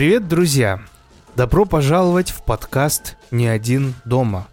Привет, друзья! Добро пожаловать в подкаст «Не один дома».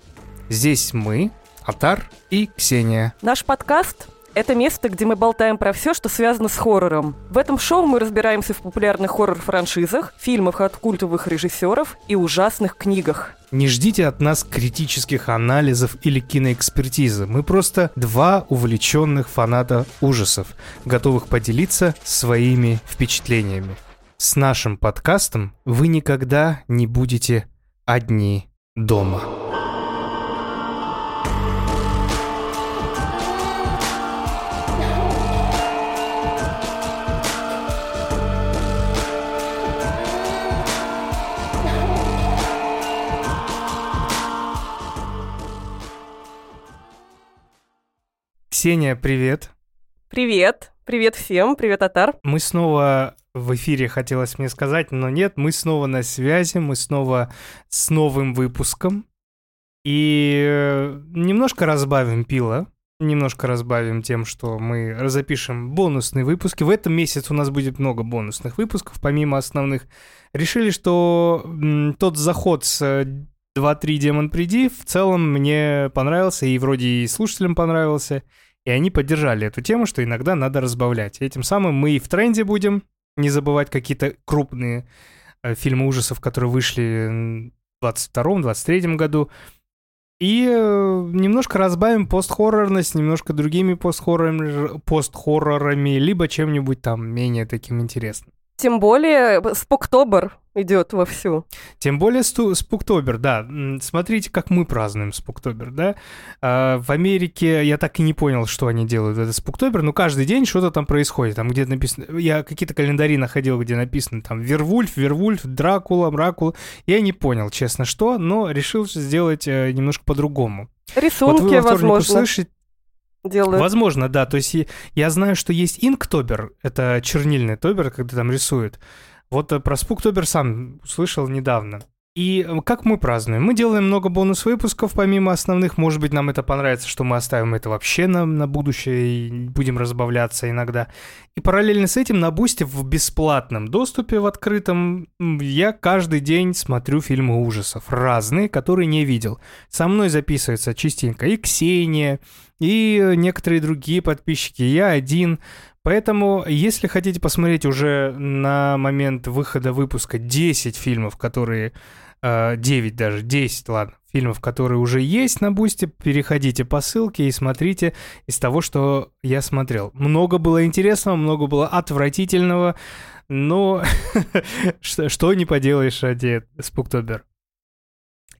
Здесь мы, Атар и Ксения. Наш подкаст — это место, где мы болтаем про все, что связано с хоррором. В этом шоу мы разбираемся в популярных хоррор-франшизах, фильмах от культовых режиссеров и ужасных книгах. Не ждите от нас критических анализов или киноэкспертизы. Мы просто два увлеченных фаната ужасов, готовых поделиться своими впечатлениями. С нашим подкастом вы никогда не будете одни дома. Ксения, привет. Привет! Привет всем! Привет, Атар! Мы снова в эфире, хотелось мне сказать, но нет, мы снова на связи, мы снова с новым выпуском. И э, немножко разбавим пила, немножко разбавим тем, что мы запишем бонусные выпуски. В этом месяце у нас будет много бонусных выпусков, помимо основных. Решили, что тот заход с 2-3 Демон Приди в целом мне понравился, и вроде и слушателям понравился. И они поддержали эту тему, что иногда надо разбавлять. И этим самым мы и в тренде будем, не забывать какие-то крупные э, фильмы ужасов, которые вышли в 22-23 году. И э, немножко разбавим постхоррорность немножко другими постхоррорами, постхоррорами либо чем-нибудь там менее таким интересным. Тем более Споктобер идет вовсю. Тем более сту- Спуктобер, да. Смотрите, как мы празднуем Спуктобер, да. А, в Америке я так и не понял, что они делают этот Спуктобер, но каждый день что-то там происходит. Там где написано... Я какие-то календари находил, где написано там Вервульф, Вервульф, Дракула, Мракула. Я не понял, честно, что, но решил сделать э, немножко по-другому. Рисунки, вот вы во возможно, услышите, делают. Возможно, да. То есть я знаю, что есть инктобер, это чернильный тобер, когда там рисуют. Вот э, про спуктобер сам услышал недавно. И э, как мы празднуем? Мы делаем много бонус-выпусков, помимо основных. Может быть, нам это понравится, что мы оставим это вообще на, на будущее и будем разбавляться иногда. И параллельно с этим на Бусте в бесплатном доступе, в открытом, я каждый день смотрю фильмы ужасов. Разные, которые не видел. Со мной записывается частенько и Ксения, и э, некоторые другие подписчики, я один. Поэтому, если хотите посмотреть уже на момент выхода выпуска 10 фильмов, которые... э, 9 даже, 10, ладно, фильмов, которые уже есть на Бусте, переходите по ссылке и смотрите из того, что я смотрел. Много было интересного, много было отвратительного, но что не поделаешь ради Спуктобер.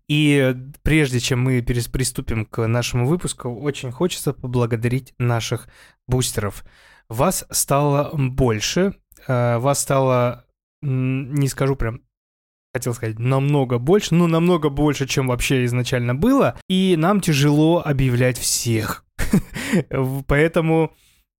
И прежде чем мы приступим к нашему выпуску, очень хочется поблагодарить наших бустеров. Вас стало больше, э, вас стало, не скажу прям, хотел сказать, намного больше, ну, намного больше, чем вообще изначально было, и нам тяжело объявлять всех. Поэтому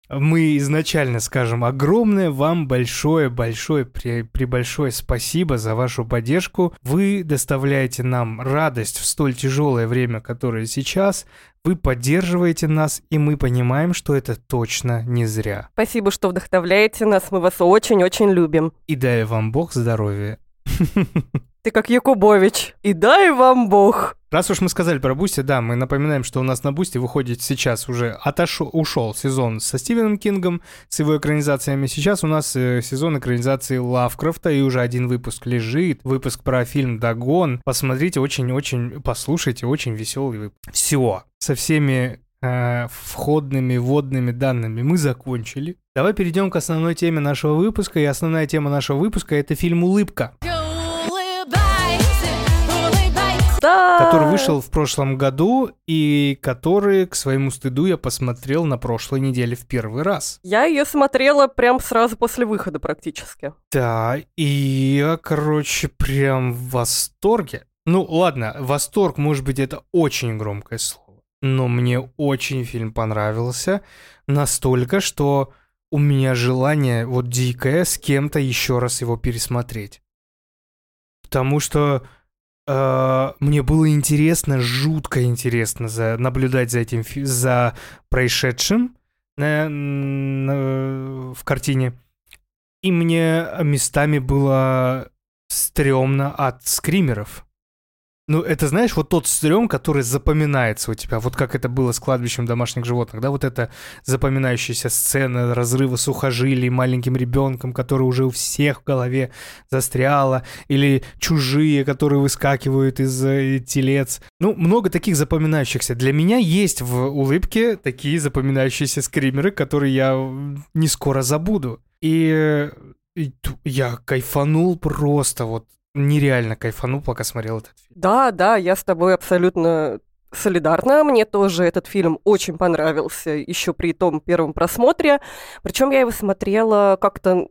мы изначально скажем огромное вам большое-большое, прибольшое спасибо за вашу поддержку. Вы доставляете нам радость в столь тяжелое время, которое сейчас. Вы поддерживаете нас, и мы понимаем, что это точно не зря. Спасибо, что вдохновляете нас, мы вас очень-очень любим. И дай вам Бог здоровья. Ты как Якубович. И дай вам Бог. Раз уж мы сказали про Boosty, да, мы напоминаем, что у нас на Boosty выходит сейчас уже отошел, ушел сезон со Стивеном Кингом, с его экранизациями. Сейчас у нас э, сезон экранизации Лавкрафта, и уже один выпуск лежит. Выпуск про фильм «Дагон». Посмотрите, очень-очень, послушайте, очень веселый выпуск. Все, со всеми э, входными, вводными данными мы закончили. Давай перейдем к основной теме нашего выпуска, и основная тема нашего выпуска — это фильм «Улыбка». Да. который вышел в прошлом году и который, к своему стыду, я посмотрел на прошлой неделе в первый раз. Я ее смотрела прям сразу после выхода практически. Да, и я, короче, прям в восторге. Ну, ладно, восторг, может быть, это очень громкое слово, но мне очень фильм понравился настолько, что у меня желание вот дикое с кем-то еще раз его пересмотреть. Потому что мне было интересно, жутко интересно за, наблюдать за этим, за происшедшим на- на- в картине. И мне местами было стрёмно от скримеров. Ну, это, знаешь, вот тот стрём, который запоминается у тебя, вот как это было с кладбищем домашних животных, да, вот эта запоминающаяся сцена разрыва сухожилий маленьким ребенком, который уже у всех в голове застряла, или чужие, которые выскакивают из э, телец. Ну, много таких запоминающихся. Для меня есть в улыбке такие запоминающиеся скримеры, которые я не скоро забуду. И и я кайфанул просто вот нереально кайфанул, пока смотрел этот фильм. Да, да, я с тобой абсолютно солидарна. Мне тоже этот фильм очень понравился еще при том первом просмотре. Причем я его смотрела как-то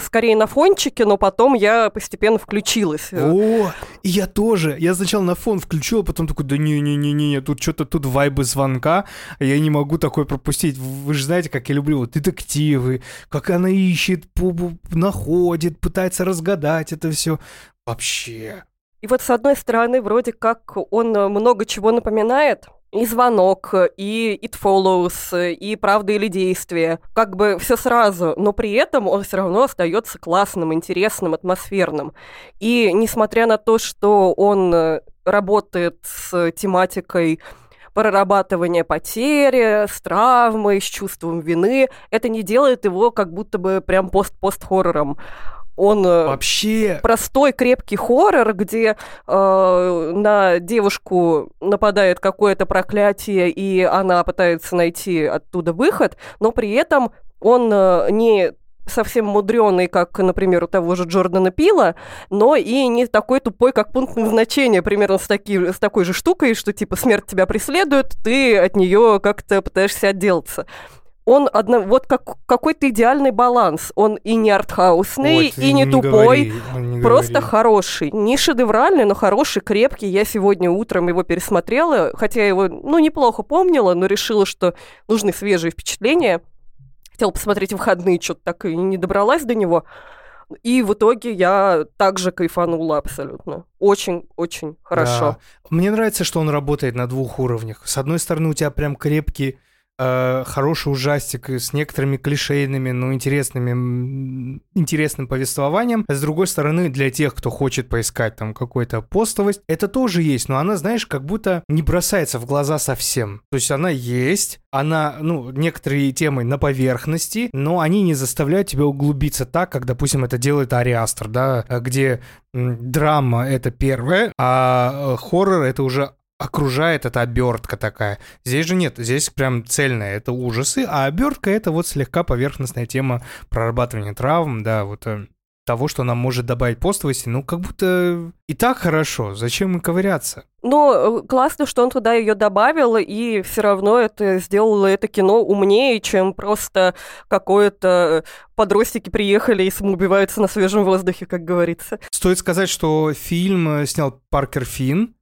скорее на фончике, но потом я постепенно включилась. О, и я тоже. Я сначала на фон включил, а потом такой, да не-не-не-не, тут что-то, тут вайбы звонка, я не могу такое пропустить. Вы же знаете, как я люблю вот детективы, как она ищет, находит, пытается разгадать это все. Вообще. И вот с одной стороны, вроде как он много чего напоминает, и звонок, и It Follows, и правда или действие. Как бы все сразу, но при этом он все равно остается классным, интересным, атмосферным. И несмотря на то, что он э, работает с тематикой прорабатывания потери, с травмой, с чувством вины, это не делает его как будто бы прям пост-пост-хоррором. Он э, вообще простой крепкий хоррор, где э, на девушку нападает какое-то проклятие, и она пытается найти оттуда выход, но при этом он э, не совсем мудреный, как, например, у того же Джордана Пила, но и не такой тупой, как пункт назначения, примерно с, таки, с такой же штукой, что типа смерть тебя преследует, ты от нее как-то пытаешься отделаться он одно, вот как, какой-то идеальный баланс. Он и не артхаусный, Ой, и не, не тупой, говори, не просто говори. хороший. Не шедевральный, но хороший, крепкий. Я сегодня утром его пересмотрела, хотя я его, ну, неплохо помнила, но решила, что нужны свежие впечатления. Хотела посмотреть выходные, что-то так и не добралась до него. И в итоге я также кайфанула абсолютно. Очень-очень хорошо. Да. Мне нравится, что он работает на двух уровнях. С одной стороны, у тебя прям крепкий э, хороший ужастик с некоторыми клишейными, но интересными, интересным повествованием. С другой стороны, для тех, кто хочет поискать там какую-то постовость, это тоже есть, но она, знаешь, как будто не бросается в глаза совсем. То есть она есть, она, ну, некоторые темы на поверхности, но они не заставляют тебя углубиться так, как, допустим, это делает Ариастр, да, где драма — это первое, а э, хоррор — это уже окружает эта обертка такая. Здесь же нет, здесь прям цельная, это ужасы, а обертка это вот слегка поверхностная тема прорабатывания травм, да, вот э, того, что нам может добавить постовости, ну, как будто и так хорошо, зачем и ковыряться? Ну, классно, что он туда ее добавил, и все равно это сделало это кино умнее, чем просто какое-то подростки приехали и самоубиваются на свежем воздухе, как говорится. Стоит сказать, что фильм э, снял Паркер Финн,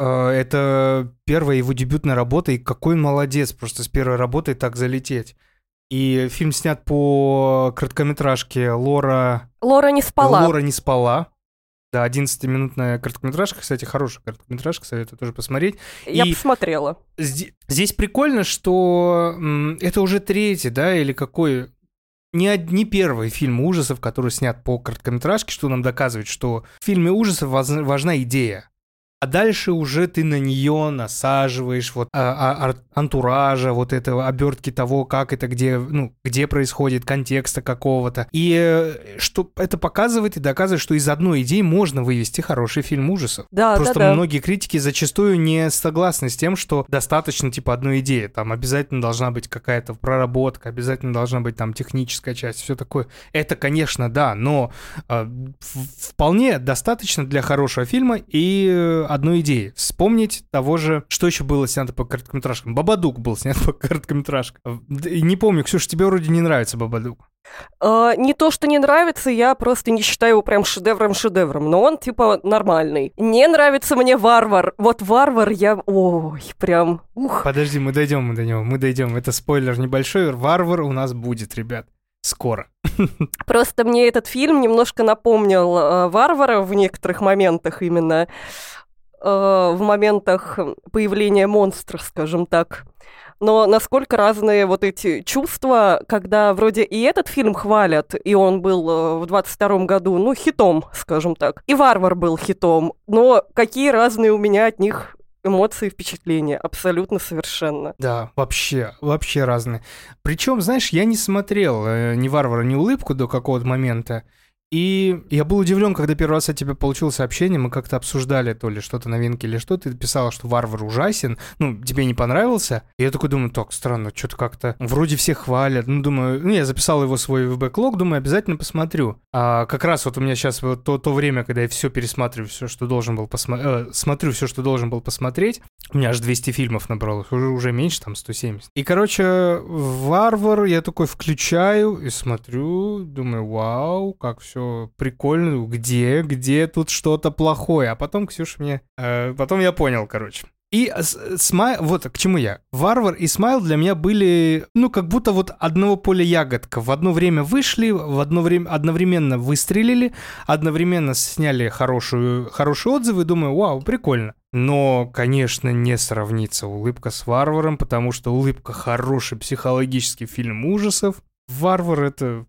это первая его дебютная работа, и какой он молодец, просто с первой работы так залететь. И фильм снят по короткометражке Лора... Лора не спала. Лора не спала. Да, 11-минутная короткометражка, кстати, хорошая короткометражка, советую тоже посмотреть. Я и посмотрела. Здесь, здесь прикольно, что это уже третий, да, или какой... Не, не первый фильм ужасов, который снят по короткометражке, что нам доказывает, что в фильме ужасов важна идея а дальше уже ты на нее насаживаешь вот а, а, антуража, вот этого обертки того, как это, где, ну, где происходит, контекста какого-то. И э, что это показывает и доказывает, что из одной идеи можно вывести хороший фильм ужасов. Да, Просто да, да. многие критики зачастую не согласны с тем, что достаточно типа одной идеи. Там обязательно должна быть какая-то проработка, обязательно должна быть там техническая часть, все такое. Это, конечно, да, но э, вполне достаточно для хорошего фильма и э, одной идеи. Вспомнить того же, что еще было снято по короткометражкам. Бабадук был снят по короткометражкам. Не помню, Ксюша, тебе вроде не нравится Бабадук. Uh, не то, что не нравится, я просто не считаю его прям шедевром-шедевром, но он типа нормальный. Не нравится мне варвар. Вот варвар я... Ой, прям... Ух. Подожди, мы дойдем до него, мы дойдем. Это спойлер небольшой. Варвар у нас будет, ребят. Скоро. Просто мне этот фильм немножко напомнил э, Варвара в некоторых моментах именно. Э, в моментах появления монстра, скажем так. но насколько разные вот эти чувства, когда вроде и этот фильм хвалят, и он был э, в 22 году, ну, хитом, скажем так, и «Варвар» был хитом, но какие разные у меня от них эмоции и впечатления. Абсолютно совершенно. Да, вообще, вообще разные. Причем, знаешь, я не смотрел э, ни «Варвара», ни «Улыбку» до какого-то момента. И я был удивлен, когда первый раз от тебя получил сообщение, мы как-то обсуждали то ли что-то новинки или что, ты писала, что варвар ужасен, ну, тебе не понравился. И я такой думаю, так, странно, что-то как-то вроде все хвалят. Ну, думаю, ну, я записал его свой в бэклог, думаю, обязательно посмотрю. А как раз вот у меня сейчас вот то, то время, когда я все пересматриваю, все, что должен был посмотреть, э, смотрю все, что должен был посмотреть, у меня аж 200 фильмов набралось, уже, уже меньше, там, 170. И, короче, варвар я такой включаю и смотрю, думаю, вау, как все прикольно, где, где тут что-то плохое. А потом Ксюша мне... Э, потом я понял, короче. И Смайл, вот к чему я. Варвар и Смайл для меня были, ну, как будто вот одного поля ягодка. В одно время вышли, в одно время одновременно выстрелили, одновременно сняли хорошую, хорошие отзывы. Думаю, вау, прикольно. Но, конечно, не сравнится улыбка с Варваром, потому что улыбка хороший психологический фильм ужасов. Варвар это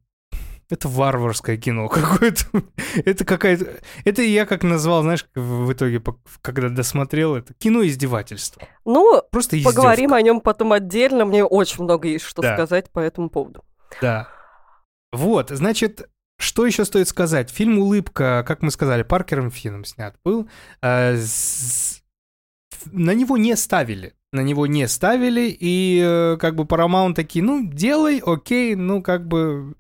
это варварское кино какое-то. это какая-то... Это я как назвал, знаешь, в итоге, когда досмотрел это, кино издевательство. Ну, Просто поговорим о нем потом отдельно. Мне очень много есть что да. сказать по этому поводу. Да. Вот, значит, что еще стоит сказать? Фильм «Улыбка», как мы сказали, Паркером Финном снят был. Э, на него не ставили. На него не ставили, и э, как бы Paramount такие, ну, делай, окей, ну, как бы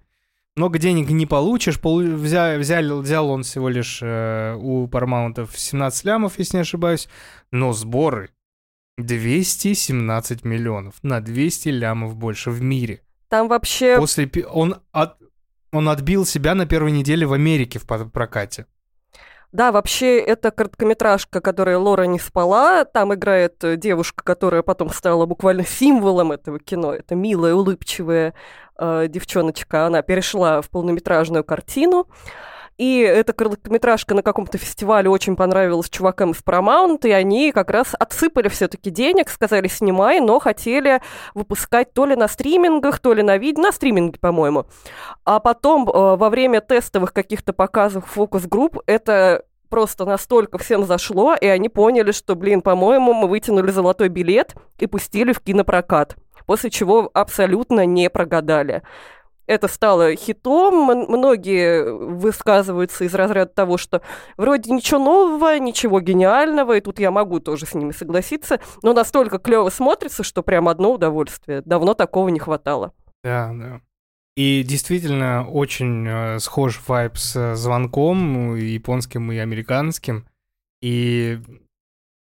много денег не получишь. Пол... Взял, взял, взял он всего лишь э, у Paramount 17 лямов, если не ошибаюсь. Но сборы 217 миллионов. На 200 лямов больше в мире. Там вообще... После... Он, от... он отбил себя на первой неделе в Америке в прокате. Да, вообще это короткометражка, которая Лора не спала. Там играет девушка, которая потом стала буквально символом этого кино. Это милая, улыбчивая э, девчоночка. Она перешла в полнометражную картину. И эта короткометражка на каком-то фестивале очень понравилась чувакам из Paramount, и они как раз отсыпали все-таки денег, сказали, снимай, но хотели выпускать то ли на стримингах, то ли на видео, на стриминге, по-моему. А потом э, во время тестовых каких-то показов фокус-групп это просто настолько всем зашло, и они поняли, что, блин, по-моему, мы вытянули золотой билет и пустили в кинопрокат, после чего абсолютно не прогадали это стало хитом. Многие высказываются из разряда того, что вроде ничего нового, ничего гениального, и тут я могу тоже с ними согласиться, но настолько клево смотрится, что прям одно удовольствие. Давно такого не хватало. Да, да. И действительно очень э, схож вайб с звонком японским и американским. И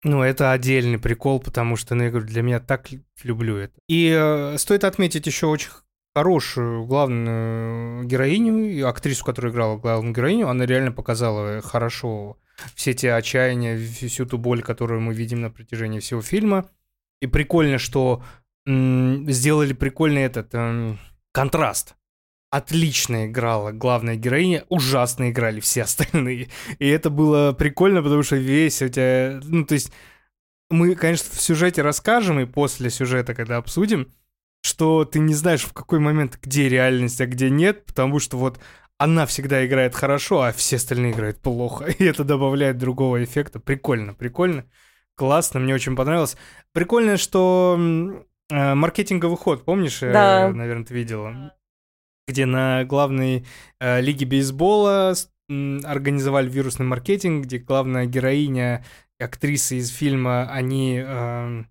ну, это отдельный прикол, потому что, ну, я говорю, для меня так люблю это. И э, стоит отметить еще очень хорошую главную героиню, актрису, которая играла главную героиню, она реально показала хорошо все те отчаяния, всю ту боль, которую мы видим на протяжении всего фильма. И прикольно, что м- сделали прикольный этот м- контраст. Отлично играла главная героиня, ужасно играли все остальные. И это было прикольно, потому что весь у тебя... Ну, то есть мы, конечно, в сюжете расскажем, и после сюжета, когда обсудим, что ты не знаешь в какой момент, где реальность, а где нет, потому что вот она всегда играет хорошо, а все остальные играют плохо. И это добавляет другого эффекта. Прикольно, прикольно. Классно, мне очень понравилось. Прикольно, что э, маркетинговый ход, помнишь, э, да. э, наверное, ты видела, где на главной э, лиге бейсбола организовали вирусный маркетинг, где главная героиня, актриса из фильма, они... Э,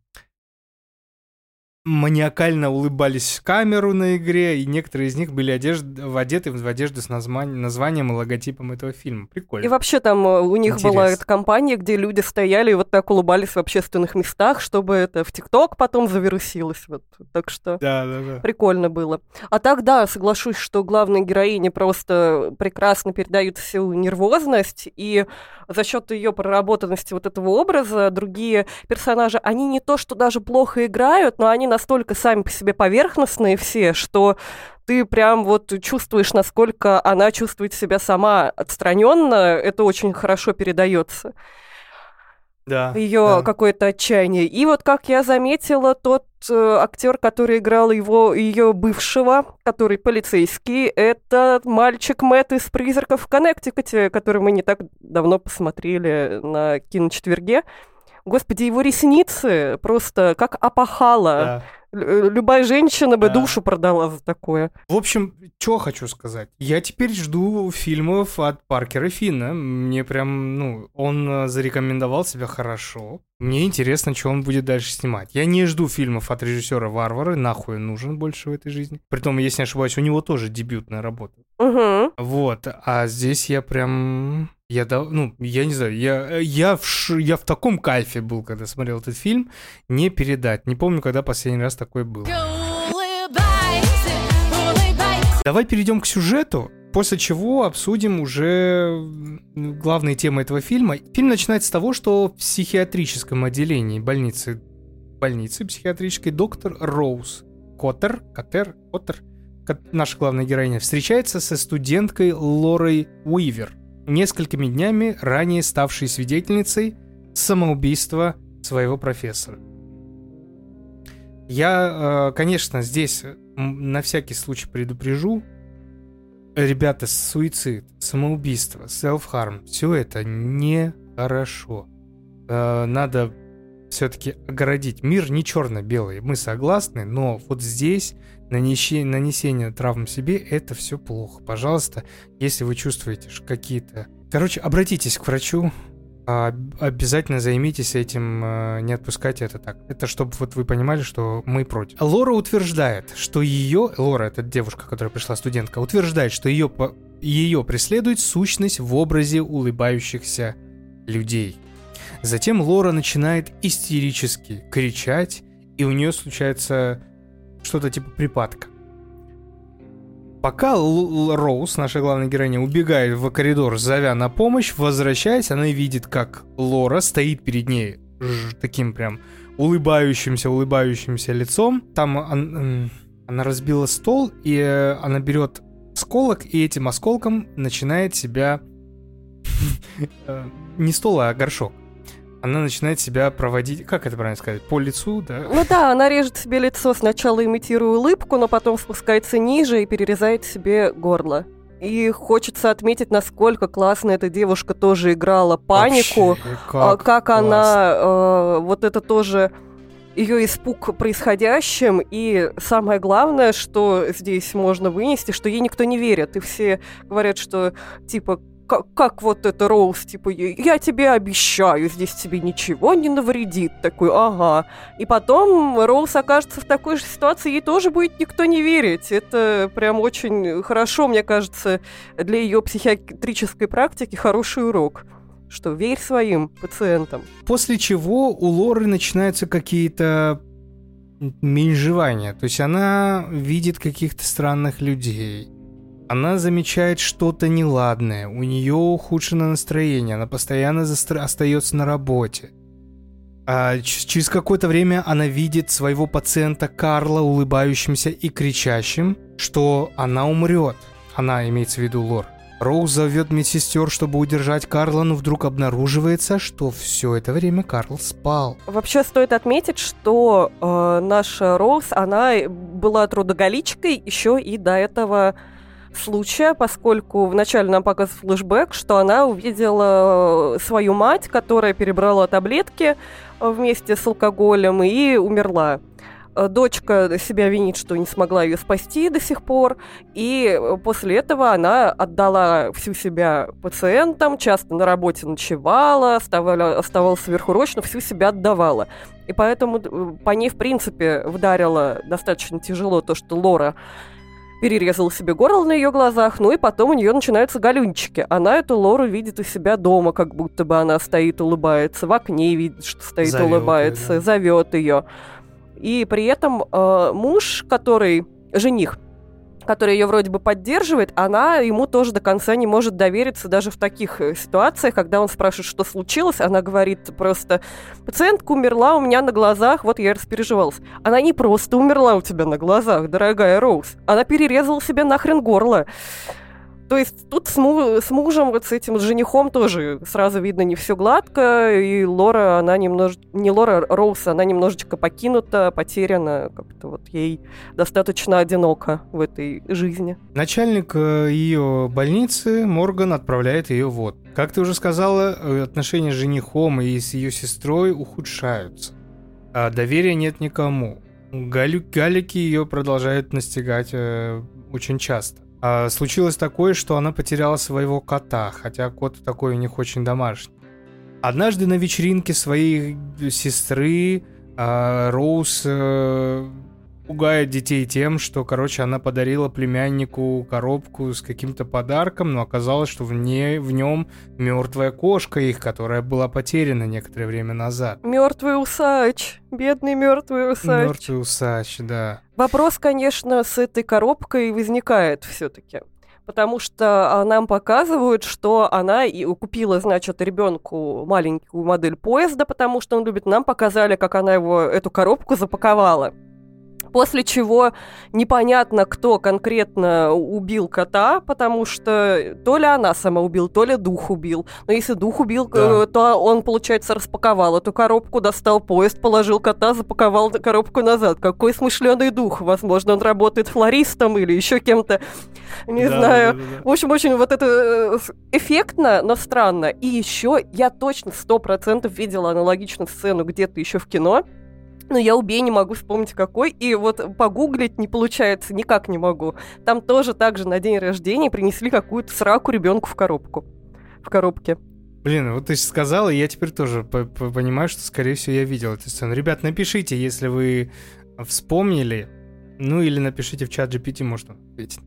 маниакально улыбались в камеру на игре, и некоторые из них были одежд... одеты в одежду с названием, названием и логотипом этого фильма. Прикольно. И вообще там э, у них Интерес. была эта компания, где люди стояли и вот так улыбались в общественных местах, чтобы это в ТикТок потом завирусилось. Вот. Так что да, да, да. прикольно было. А так, да, соглашусь, что главной героине просто прекрасно передают всю нервозность, и за счет ее проработанности вот этого образа другие персонажи, они не то, что даже плохо играют, но они настолько сами по себе поверхностные все, что ты прям вот чувствуешь, насколько она чувствует себя сама отстраненно, это очень хорошо передается. Да. ее да. какое-то отчаяние. И вот, как я заметила, тот э, актер, который играл его ее бывшего, который полицейский, это мальчик Мэтт из «Призраков в Коннектикуте», который мы не так давно посмотрели на киночетверге. Господи, его ресницы просто как опахало. Да. Лю- Любая женщина бы Да. душу продала за такое. В общем, что хочу сказать. Я теперь жду фильмов от Паркера Финна. Мне прям, ну, он э, зарекомендовал себя хорошо. Мне интересно, что он будет дальше снимать. Я не жду фильмов от режиссера Варвара. Нахуй он нужен больше в этой жизни. Притом, если не ошибаюсь, у него тоже дебютная работа. Угу. Вот, а здесь я прям... Я, ну, я не знаю, я, я, в ш- я в таком кайфе был, когда смотрел этот фильм, не передать. Не помню, когда последний раз такой был. Давай перейдем к сюжету, после чего обсудим уже главные темы этого фильма. Фильм начинается с того, что в психиатрическом отделении больницы, больницы психиатрической доктор Роуз Коттер, Коттер, Коттер, ко- наша главная героиня, встречается со студенткой Лорой Уивер, несколькими днями ранее ставшей свидетельницей самоубийства своего профессора. Я, э, конечно, здесь на всякий случай предупрежу, ребята, суицид, самоубийство, self-harm, все это нехорошо. Э, Надо все-таки огородить. Мир не черно-белый, мы согласны, но вот здесь нанесение, травм себе это все плохо. Пожалуйста, если вы чувствуете какие-то... Короче, обратитесь к врачу, а, обязательно займитесь этим, э, не отпускайте это так. Это чтобы вот вы понимали, что мы против. Лора утверждает, что ее, Лора, это девушка, которая пришла студентка, утверждает, что ее, ее преследует сущность в образе улыбающихся людей. Затем Лора начинает истерически кричать, и у нее случается что-то типа припадка. Пока Л- Л- Роуз, наша главная героиня, убегает в коридор, зовя на помощь, возвращаясь, она видит, как Лора стоит перед ней ж- таким прям улыбающимся, улыбающимся лицом. Там он- она разбила стол, и э, она берет осколок, и этим осколком начинает себя... э, Не стол, а горшок. Она начинает себя проводить, как это правильно сказать, по лицу, да? Ну да, она режет себе лицо, сначала имитируя улыбку, но потом спускается ниже и перерезает себе горло. И хочется отметить, насколько классно эта девушка тоже играла панику, Вообще, а, как, классно. она, э, вот это тоже ее испуг происходящим, и самое главное, что здесь можно вынести, что ей никто не верит, и все говорят, что типа как, вот это Роуз, типа, я тебе обещаю, здесь тебе ничего не навредит. Такой, ага. И потом Роуз окажется в такой же ситуации, ей тоже будет никто не верить. Это прям очень хорошо, мне кажется, для ее психиатрической практики хороший урок. Что верь своим пациентам. После чего у Лоры начинаются какие-то менжевания. То есть она видит каких-то странных людей. Она замечает что-то неладное. У нее ухудшено настроение. Она постоянно застр- остается на работе. А через какое-то время она видит своего пациента Карла улыбающимся и кричащим, что она умрет. Она имеется в виду Лор. Роуз зовет медсестер, чтобы удержать Карла, но вдруг обнаруживается, что все это время Карл спал. Вообще стоит отметить, что э, наша Роуз, она была трудоголичкой еще и до этого случая, поскольку вначале нам показывает флешбэк, что она увидела э, свою мать, которая перебрала таблетки э, вместе с алкоголем и умерла. Э, Дочка себя винит, что не смогла ее спасти до сих пор, и после этого она отдала всю себя пациентам, часто на работе ночевала, оставала, оставалась сверхурочно, всю себя отдавала. И поэтому по ней, в принципе, вдарило достаточно тяжело то, что Лора перерезала себе горло на ее глазах, ну и потом у нее начинаются галюнчики. Она эту Лору видит у себя дома, как будто бы она стоит, улыбается, в окне видит, что стоит, Зовёт её, улыбается, да. зовет ее. И при этом э, муж, который жених, который ее вроде бы поддерживает, она ему тоже до конца не может довериться даже в таких э, ситуациях, когда он спрашивает, что случилось, она говорит просто, пациентка умерла у меня на глазах, вот я распереживалась. Она не просто умерла у тебя на глазах, дорогая Роуз, она перерезала себе нахрен горло. То есть тут с, му- с мужем, вот с этим с женихом тоже сразу видно не все гладко, и Лора, она немножко... Не Лора, Роуз, она немножечко покинута, потеряна, как-то вот ей достаточно одиноко в этой жизни. Начальник ее больницы, Морган, отправляет ее в отпуск. Как ты уже сказала, э, отношения с женихом и с ее сестрой ухудшаются. А доверия нет никому. Галю- галики ее продолжают настигать э, очень часто. А случилось такое, что она потеряла своего кота, хотя кот такой у них очень домашний. Однажды на вечеринке своей сестры а, Роуз э, пугает детей тем, что, короче, она подарила племяннику коробку с каким-то подарком, но оказалось, что в, ней, в нем мертвая кошка их, которая была потеряна некоторое время назад. Мертвый усач, бедный мертвый усач. Мертвый усач, да. Вопрос, конечно, с этой коробкой возникает все-таки. Потому что а, нам показывают, что она и купила, значит, ребенку маленькую модель поезда, потому что он любит. Нам показали, как она его эту коробку запаковала. После чего непонятно, кто конкретно убил кота, потому что то ли она сама убила, то ли дух убил. Но если дух убил, Да. э, то он, получается, распаковал эту коробку, достал поезд, положил кота, запаковал коробку назад. Какой смышленый дух. Возможно, он работает флористом или еще кем-то. Не Да, знаю. да, да, да. В общем, очень вот это э, эффектно, но странно. И еще я точно сто процентов видела аналогичную сцену где-то еще в кино. Но я убей не могу вспомнить какой. И вот погуглить не получается, никак не могу. Там тоже так же на день рождения принесли какую-то сраку ребенку в коробку. В коробке. Блин, вот ты сказала, и я теперь тоже по- по- понимаю, что, скорее всего, я видел эту сцену. Ребят, напишите, если вы вспомнили, ну или напишите в чат GPT, может он ответит.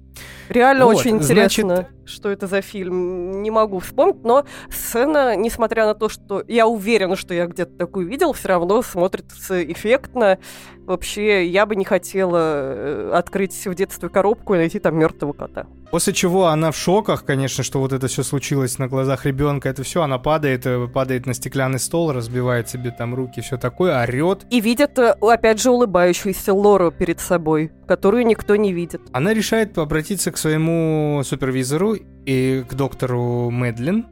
Реально Вот, очень значит- интересно, что это за фильм. Не могу вспомнить, но сцена, несмотря на то, что я уверена, что я где-то такую видел, все равно смотрится эффектно. Вообще, я бы не хотела э, открыть в детстве коробку и найти там мертвого кота. После чего она в шоках, конечно, что вот это все случилось на глазах ребенка, это все, она падает, э, падает на стеклянный стол, разбивает себе там руки, все такое, орет. И видят, э, опять же, улыбающуюся Лору перед собой, которую никто не видит. Она решает обратиться к своему супервизору и к доктору Медлин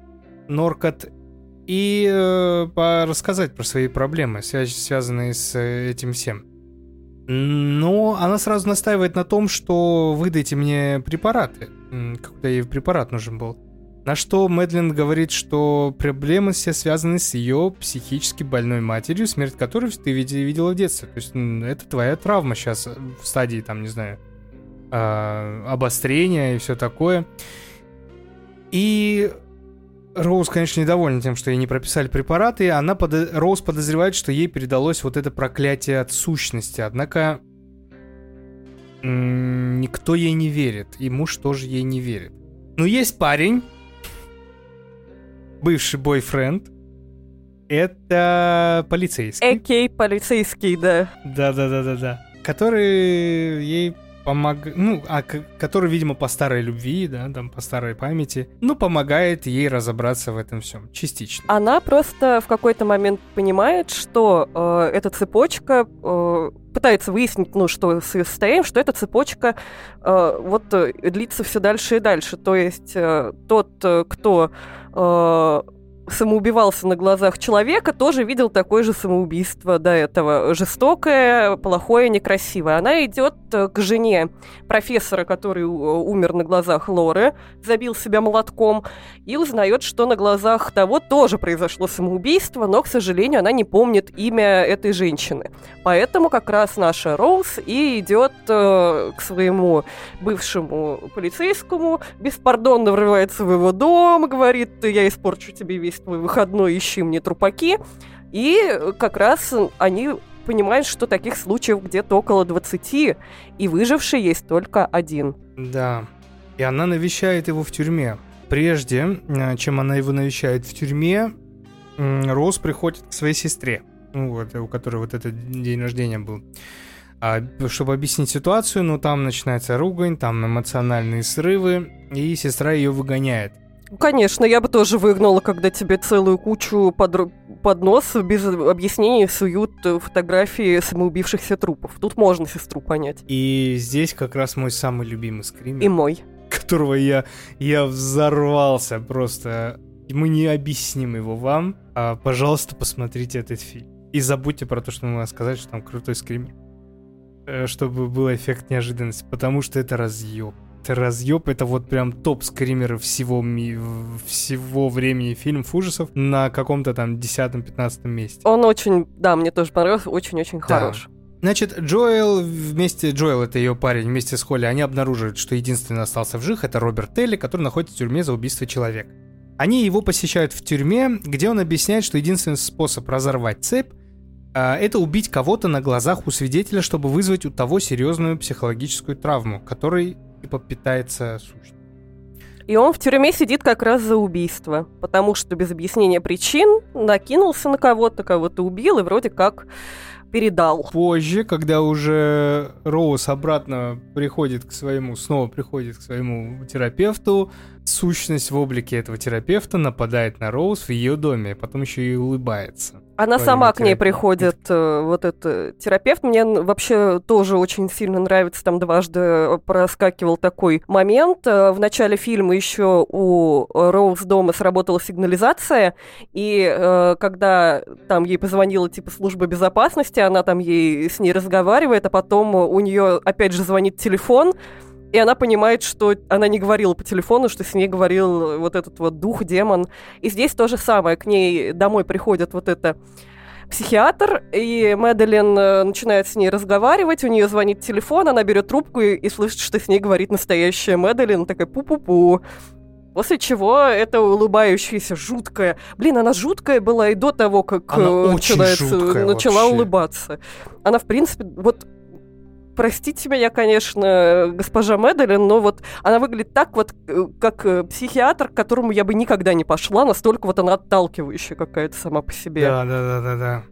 Норкот и э, рассказать про свои проблемы, свя- связанные с э, этим всем. Но она сразу настаивает на том, что выдайте мне препараты. Какой-то ей препарат нужен был. На что Мэдлин говорит, что проблемы все связаны с ее психически больной матерью, смерть которой ты видела в детстве. То есть это твоя травма сейчас в стадии, там, не знаю, а, обострения и все такое. И Роуз, конечно, недовольна тем, что ей не прописали препараты. и Она подо- Роуз подозревает, что ей передалось вот это проклятие от сущности. Однако никто ей не верит. И муж тоже ей не верит. Но есть парень, бывший бойфренд. Это полицейский. Экей полицейский, да. Да-да-да-да-да. Который ей помогает, ну, а который, видимо, по старой любви, да, там, по старой памяти, ну, помогает ей разобраться в этом всем, частично. Она просто в какой-то момент понимает, что э, эта цепочка э, пытается выяснить, ну, что с ее состоянием, что эта цепочка э, вот э, длится все дальше и дальше. То есть э, тот, э, кто э, самоубивался на глазах человека, тоже видел такое же самоубийство до этого. Жестокое, плохое, некрасивое. Она идет э, к жене профессора, который э, умер на глазах Лоры, забил себя молотком, и узнает, что на глазах того тоже произошло самоубийство, но, к сожалению, она не помнит имя этой женщины. Поэтому как раз наша Роуз и идет э, к своему бывшему полицейскому, беспардонно врывается в его дом, говорит, я испорчу тебе весь твой выходной, ищи мне трупаки. И как раз они понимают, что таких случаев где-то около 20, и выживший есть только один. Да. И она навещает его в тюрьме. Прежде, э, чем она его навещает в тюрьме, Роуз приходит к своей сестре, ну, вот, у которой вот этот день рождения был, А, чтобы объяснить ситуацию, ну, там начинается ругань, там эмоциональные срывы, и сестра ее выгоняет. Конечно, я бы тоже выгнала, когда тебе целую кучу под, под нос без объяснений суют э, фотографии самоубившихся трупов. Тут можно сестру понять. И здесь как раз мой самый любимый скример. И мой. которого я, я взорвался просто. Мы не объясним его вам. А, пожалуйста, посмотрите этот фильм. И забудьте про то, что мы сказать, что там крутой скример. Э, Чтобы был эффект неожиданности. Потому что это разъеб. Разъеб, это вот прям топ скримеры всего, ми- всего времени фильмов ужасов на каком-то там 10-15 месте. Он очень, да, мне тоже понравился, очень-очень Да. хорош. Значит, Джоэл вместе, Джоэл это ее парень, вместе с Холли, они обнаруживают, что единственный остался в живых, это Роберт Телли, который находится в тюрьме за убийство человека. Они его посещают в тюрьме, где он объясняет, что единственный способ разорвать цепь а, это убить кого-то на глазах у свидетеля, чтобы вызвать у того серьезную психологическую травму, которой типа питается сущность. И он в тюрьме сидит как раз за убийство, потому что без объяснения причин накинулся на кого-то, кого-то убил и вроде как передал. Позже, когда уже Роуз обратно приходит к своему, снова приходит к своему терапевту, сущность в облике этого терапевта нападает на Роуз в ее доме, потом еще и улыбается. Она сама к ней приходит, э, вот этот терапевт. Мне вообще тоже очень сильно нравится, там дважды проскакивал такой момент. Э, В начале фильма еще у Роуз дома сработала сигнализация, и э, когда там ей позвонила типа служба безопасности, она там ей с ней разговаривает, а потом у нее опять же звонит телефон, и она понимает, что она не говорила по телефону, что с ней говорил вот этот вот дух, демон. И здесь то же самое. К ней домой приходит вот это психиатр, и Мэдалин э, начинает с ней разговаривать, у нее звонит телефон, она берет трубку и, и слышит, что с ней говорит настоящая Мэдалин, такая пу-пу-пу. После чего это улыбающаяся, жуткая. Блин, она жуткая была и до того, как Она э, жуткая начала вообще. улыбаться. Она, в принципе, вот простите меня, конечно, госпожа Мэдалин, но вот она выглядит так вот, э, как э, психиатр, к которому я бы никогда не пошла, настолько вот она отталкивающая какая-то сама по себе. Да, да, да, да, да.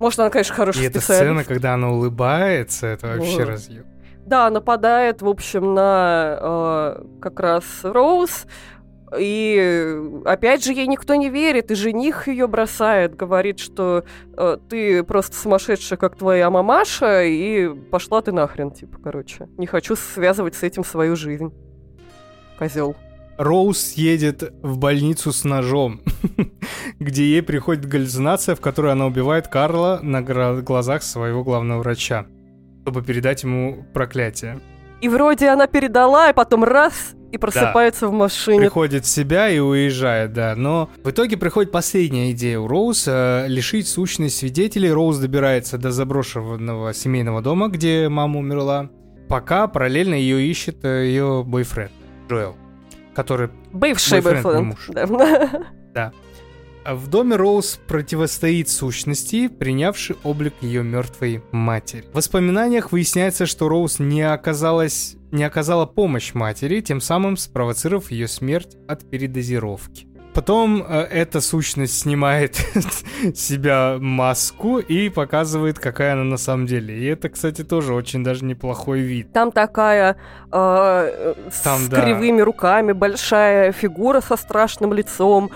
Может, она, конечно, И хороший эта специалист. сцена, когда она улыбается, это вообще Вот. разъем. Да, нападает, в общем, на э, как раз Роуз. И опять же ей никто не верит, и жених ее бросает, говорит, что э, ты просто сумасшедшая, как твоя мамаша, и пошла ты нахрен, типа, короче. Не хочу связывать с этим свою жизнь. Козел. Роуз едет в больницу с ножом, где ей приходит галлюцинация, в которой она убивает Карла на глазах своего главного врача, чтобы передать ему проклятие. И вроде она передала, и потом раз, и просыпается в машине. Приходит в себя и уезжает, да. Но в итоге приходит последняя идея у Роуз э, лишить сущность свидетелей. Роуз добирается до заброшенного семейного дома, где мама умерла. Пока параллельно ее ищет э, ее бойфренд Джоэл, который Бывший Бойфренд, бойфренд. муж. Да. А В доме Роуз противостоит сущности, принявшей облик ее мертвой матери. В воспоминаниях выясняется, что Роуз не оказалась, не оказала помощь матери, тем самым спровоцировав ее смерть от передозировки. Потом э, эта сущность снимает с себя маску и показывает, какая она на самом деле. И это, кстати, тоже очень даже неплохой вид. Там такая э, с Там, да. кривыми руками большая фигура со страшным лицом.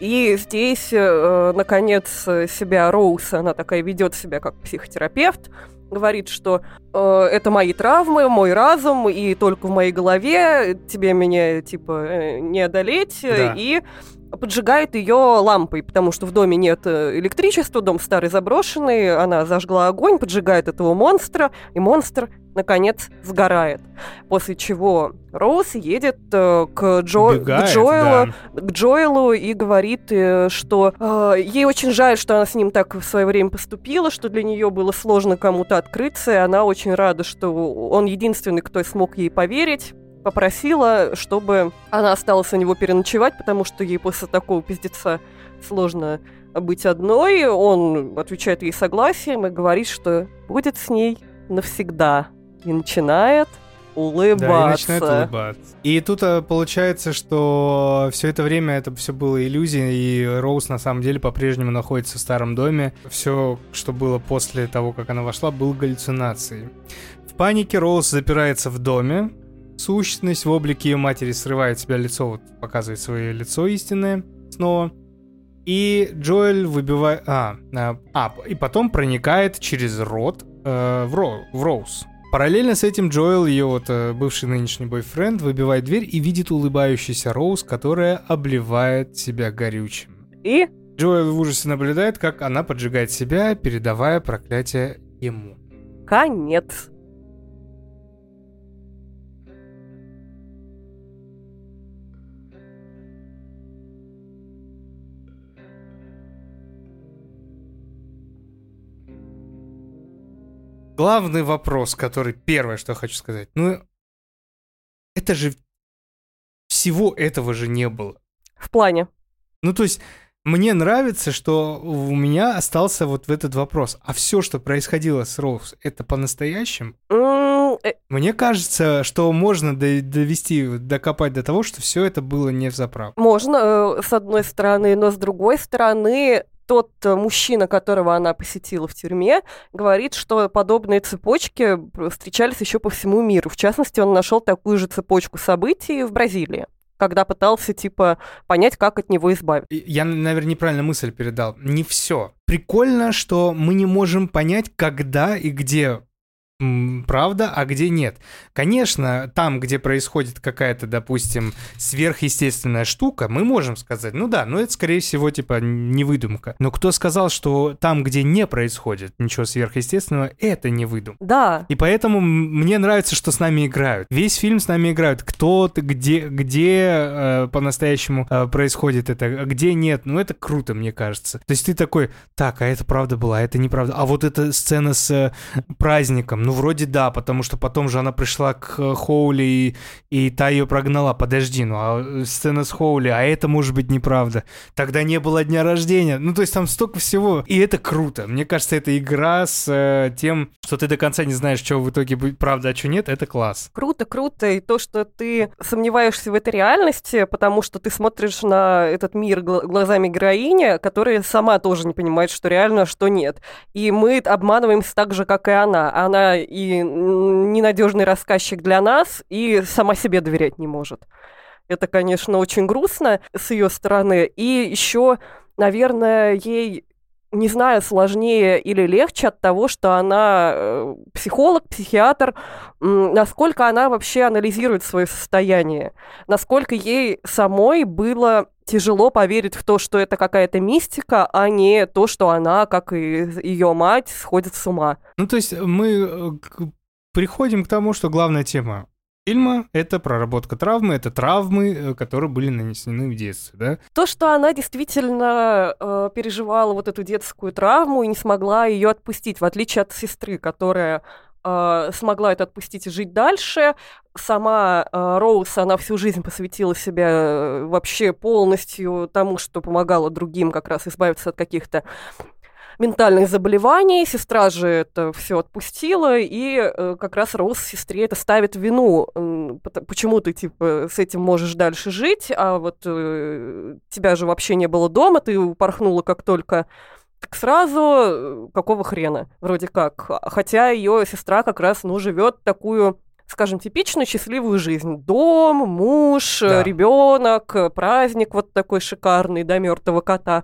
И здесь, э, наконец, себя Роуз, она такая ведет себя как психотерапевт, говорит, что э, это мои травмы, мой разум, и только в моей голове тебе меня, типа, э, не одолеть. Да. И поджигает ее лампой, потому что в доме нет э, электричества, дом старый заброшенный, она зажгла огонь, поджигает этого монстра, и монстр, наконец, сгорает. После чего Роуз едет э, к, Джо... к Убегает, Джоэлу, да. к Джоэлу и говорит, э, что э, ей очень жаль, что она с ним так в свое время поступила, что для нее было сложно кому-то открыться, и она очень рада, что он единственный, кто смог ей поверить. Попросила, чтобы она осталась у него переночевать, потому что ей после такого пиздеца сложно быть одной. Он отвечает ей согласием и говорит, что будет с ней навсегда. И начинает улыбаться. Да, и начинает улыбаться. И тут э, получается, что все это время это все было иллюзией, и Роуз на самом деле по-прежнему находится в старом доме. Все, что было после того, как она вошла, было галлюцинацией. В панике Роуз запирается в доме. Сущность в облике ее матери срывает с себя лицо, вот показывает свое лицо истинное снова. И Джоэль выбивает... А, а, а, и потом проникает через рот э, в, Ро- в Роуз. Параллельно с этим Джоэл, ее вот э, бывший нынешний бойфренд, выбивает дверь и видит улыбающийся Роуз, которая обливает себя горючим. И Джоэл в ужасе наблюдает, как она поджигает себя, передавая проклятие ему. конец. Главный вопрос, который первое, что хочу сказать. Ну, это же... Всего этого же не было. В плане. Ну, то есть, мне нравится, что у меня остался вот в этот вопрос. А все, что происходило с Роуз, это по-настоящему? Э, Мне кажется, что можно до- довести, докопать до того, что все это было не в заправку. Можно, э, с одной стороны, но с другой стороны, тот э, мужчина, которого она посетила в тюрьме, говорит, что подобные цепочки встречались еще по всему миру. В частности, он нашел такую же цепочку событий в Бразилии, когда пытался, типа, понять, как от него избавиться. Я, наверное, неправильно мысль передал. Не все. Прикольно, что мы не можем понять, когда и где правда, а где нет. Конечно, там, где происходит какая-то, допустим, сверхъестественная штука, мы можем сказать, ну да, ну это, скорее всего, типа, не выдумка. Но кто сказал, что там, где не происходит ничего сверхъестественного, это не выдумка? Да, И поэтому мне нравится, что с нами играют. Весь фильм с нами играют. Кто где, где э, по-настоящему э, происходит это, а где нет. Ну, это круто, мне кажется. То есть ты такой, так, а это правда была, а это неправда. А вот эта сцена с э, праздником, ну, вроде да, потому что потом же она пришла к э, Хоули и, и та ее прогнала. Подожди, ну, а э, сцена с Хоули, а это может быть неправда. Тогда не было дня рождения. Ну, то есть там столько всего. И это круто. Мне кажется, это игра с э, тем, что ты до конца не знаешь, что в итоге будет правда, а что нет, это класс. круто, круто. И то, что ты сомневаешься в этой реальности, потому что ты смотришь на этот мир гла- глазами героини, которая сама тоже не понимает, что реально, а что нет. И мы обманываемся так же, как и она. Она и ненадежный рассказчик для нас, и сама себе доверять не может. Это, конечно, очень грустно с ее стороны. И еще, наверное, ей не знаю, сложнее или легче от того, что она э, психолог, психиатр, насколько она вообще анализирует свое состояние, насколько ей самой было тяжело поверить в то, что это какая-то мистика, а не то, что она, как и ее мать, сходит с ума. Ну, то есть мы э, приходим к тому, что главная тема фильма — это проработка травмы, это травмы, э, которые были нанесены в детстве, да? То, что она действительно э, переживала вот эту детскую травму и не смогла ее отпустить, в отличие от сестры, которая э, смогла это отпустить и жить дальше. Сама э, Роуз, она всю жизнь посвятила себя э, вообще полностью тому, что помогала другим как раз избавиться от каких-то ментальных заболеваний. Сестра же это все отпустила, и э, как раз Роуз сестре это ставит вину. Почему ты, типа, с этим можешь дальше жить, а вот э, тебя же вообще не было дома, ты упорхнула как только так сразу, э, какого хрена, вроде как. Хотя ее сестра как раз, ну, живет такую скажем, типичную счастливую жизнь. Дом, муж, Да. ребенок, праздник вот такой шикарный, до мертвого кота.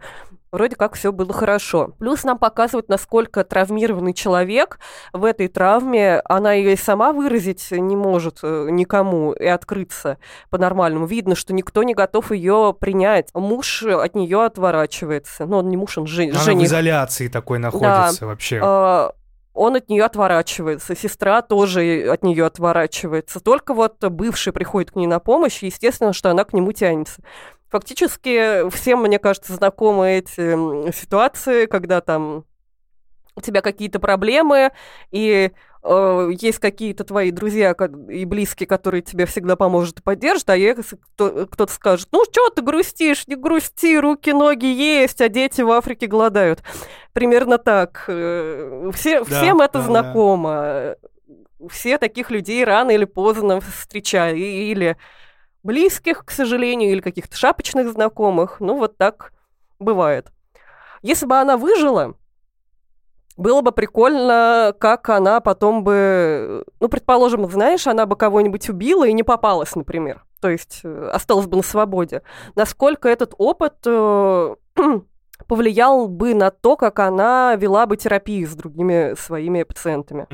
Вроде как все было хорошо. Плюс нам показывают, насколько травмированный человек в этой травме, она ее и сама выразить не может э, никому и открыться по-нормальному. Видно, что никто не готов ее принять. Муж от нее отворачивается. Ну, он не муж, он жен- Она в жених. изоляции такой находится вообще. А, он от нее отворачивается, сестра тоже от нее отворачивается. Только вот бывший приходит к ней на помощь, и естественно, что она к нему тянется. Фактически всем, мне кажется, знакомы эти ситуации, когда там у тебя какие-то проблемы, и э, есть какие-то твои друзья и близкие, которые тебе всегда поможет и поддержат, а если кто- кто-то скажет, ну что ты грустишь, не грусти, руки, ноги есть, а дети в Африке голодают. Примерно так. Э, Все, Да, всем это да, да. знакомо. Все таких людей рано или поздно встречают. Или близких, к сожалению, или каких-то шапочных знакомых. Ну, вот так бывает. Если бы она выжила, было бы прикольно, как она потом бы... Ну, предположим, знаешь, она бы кого-нибудь убила и не попалась, например. То есть э, осталась бы на свободе. Насколько этот опыт э, повлиял бы на то, как она вела бы терапию с другими своими пациентами.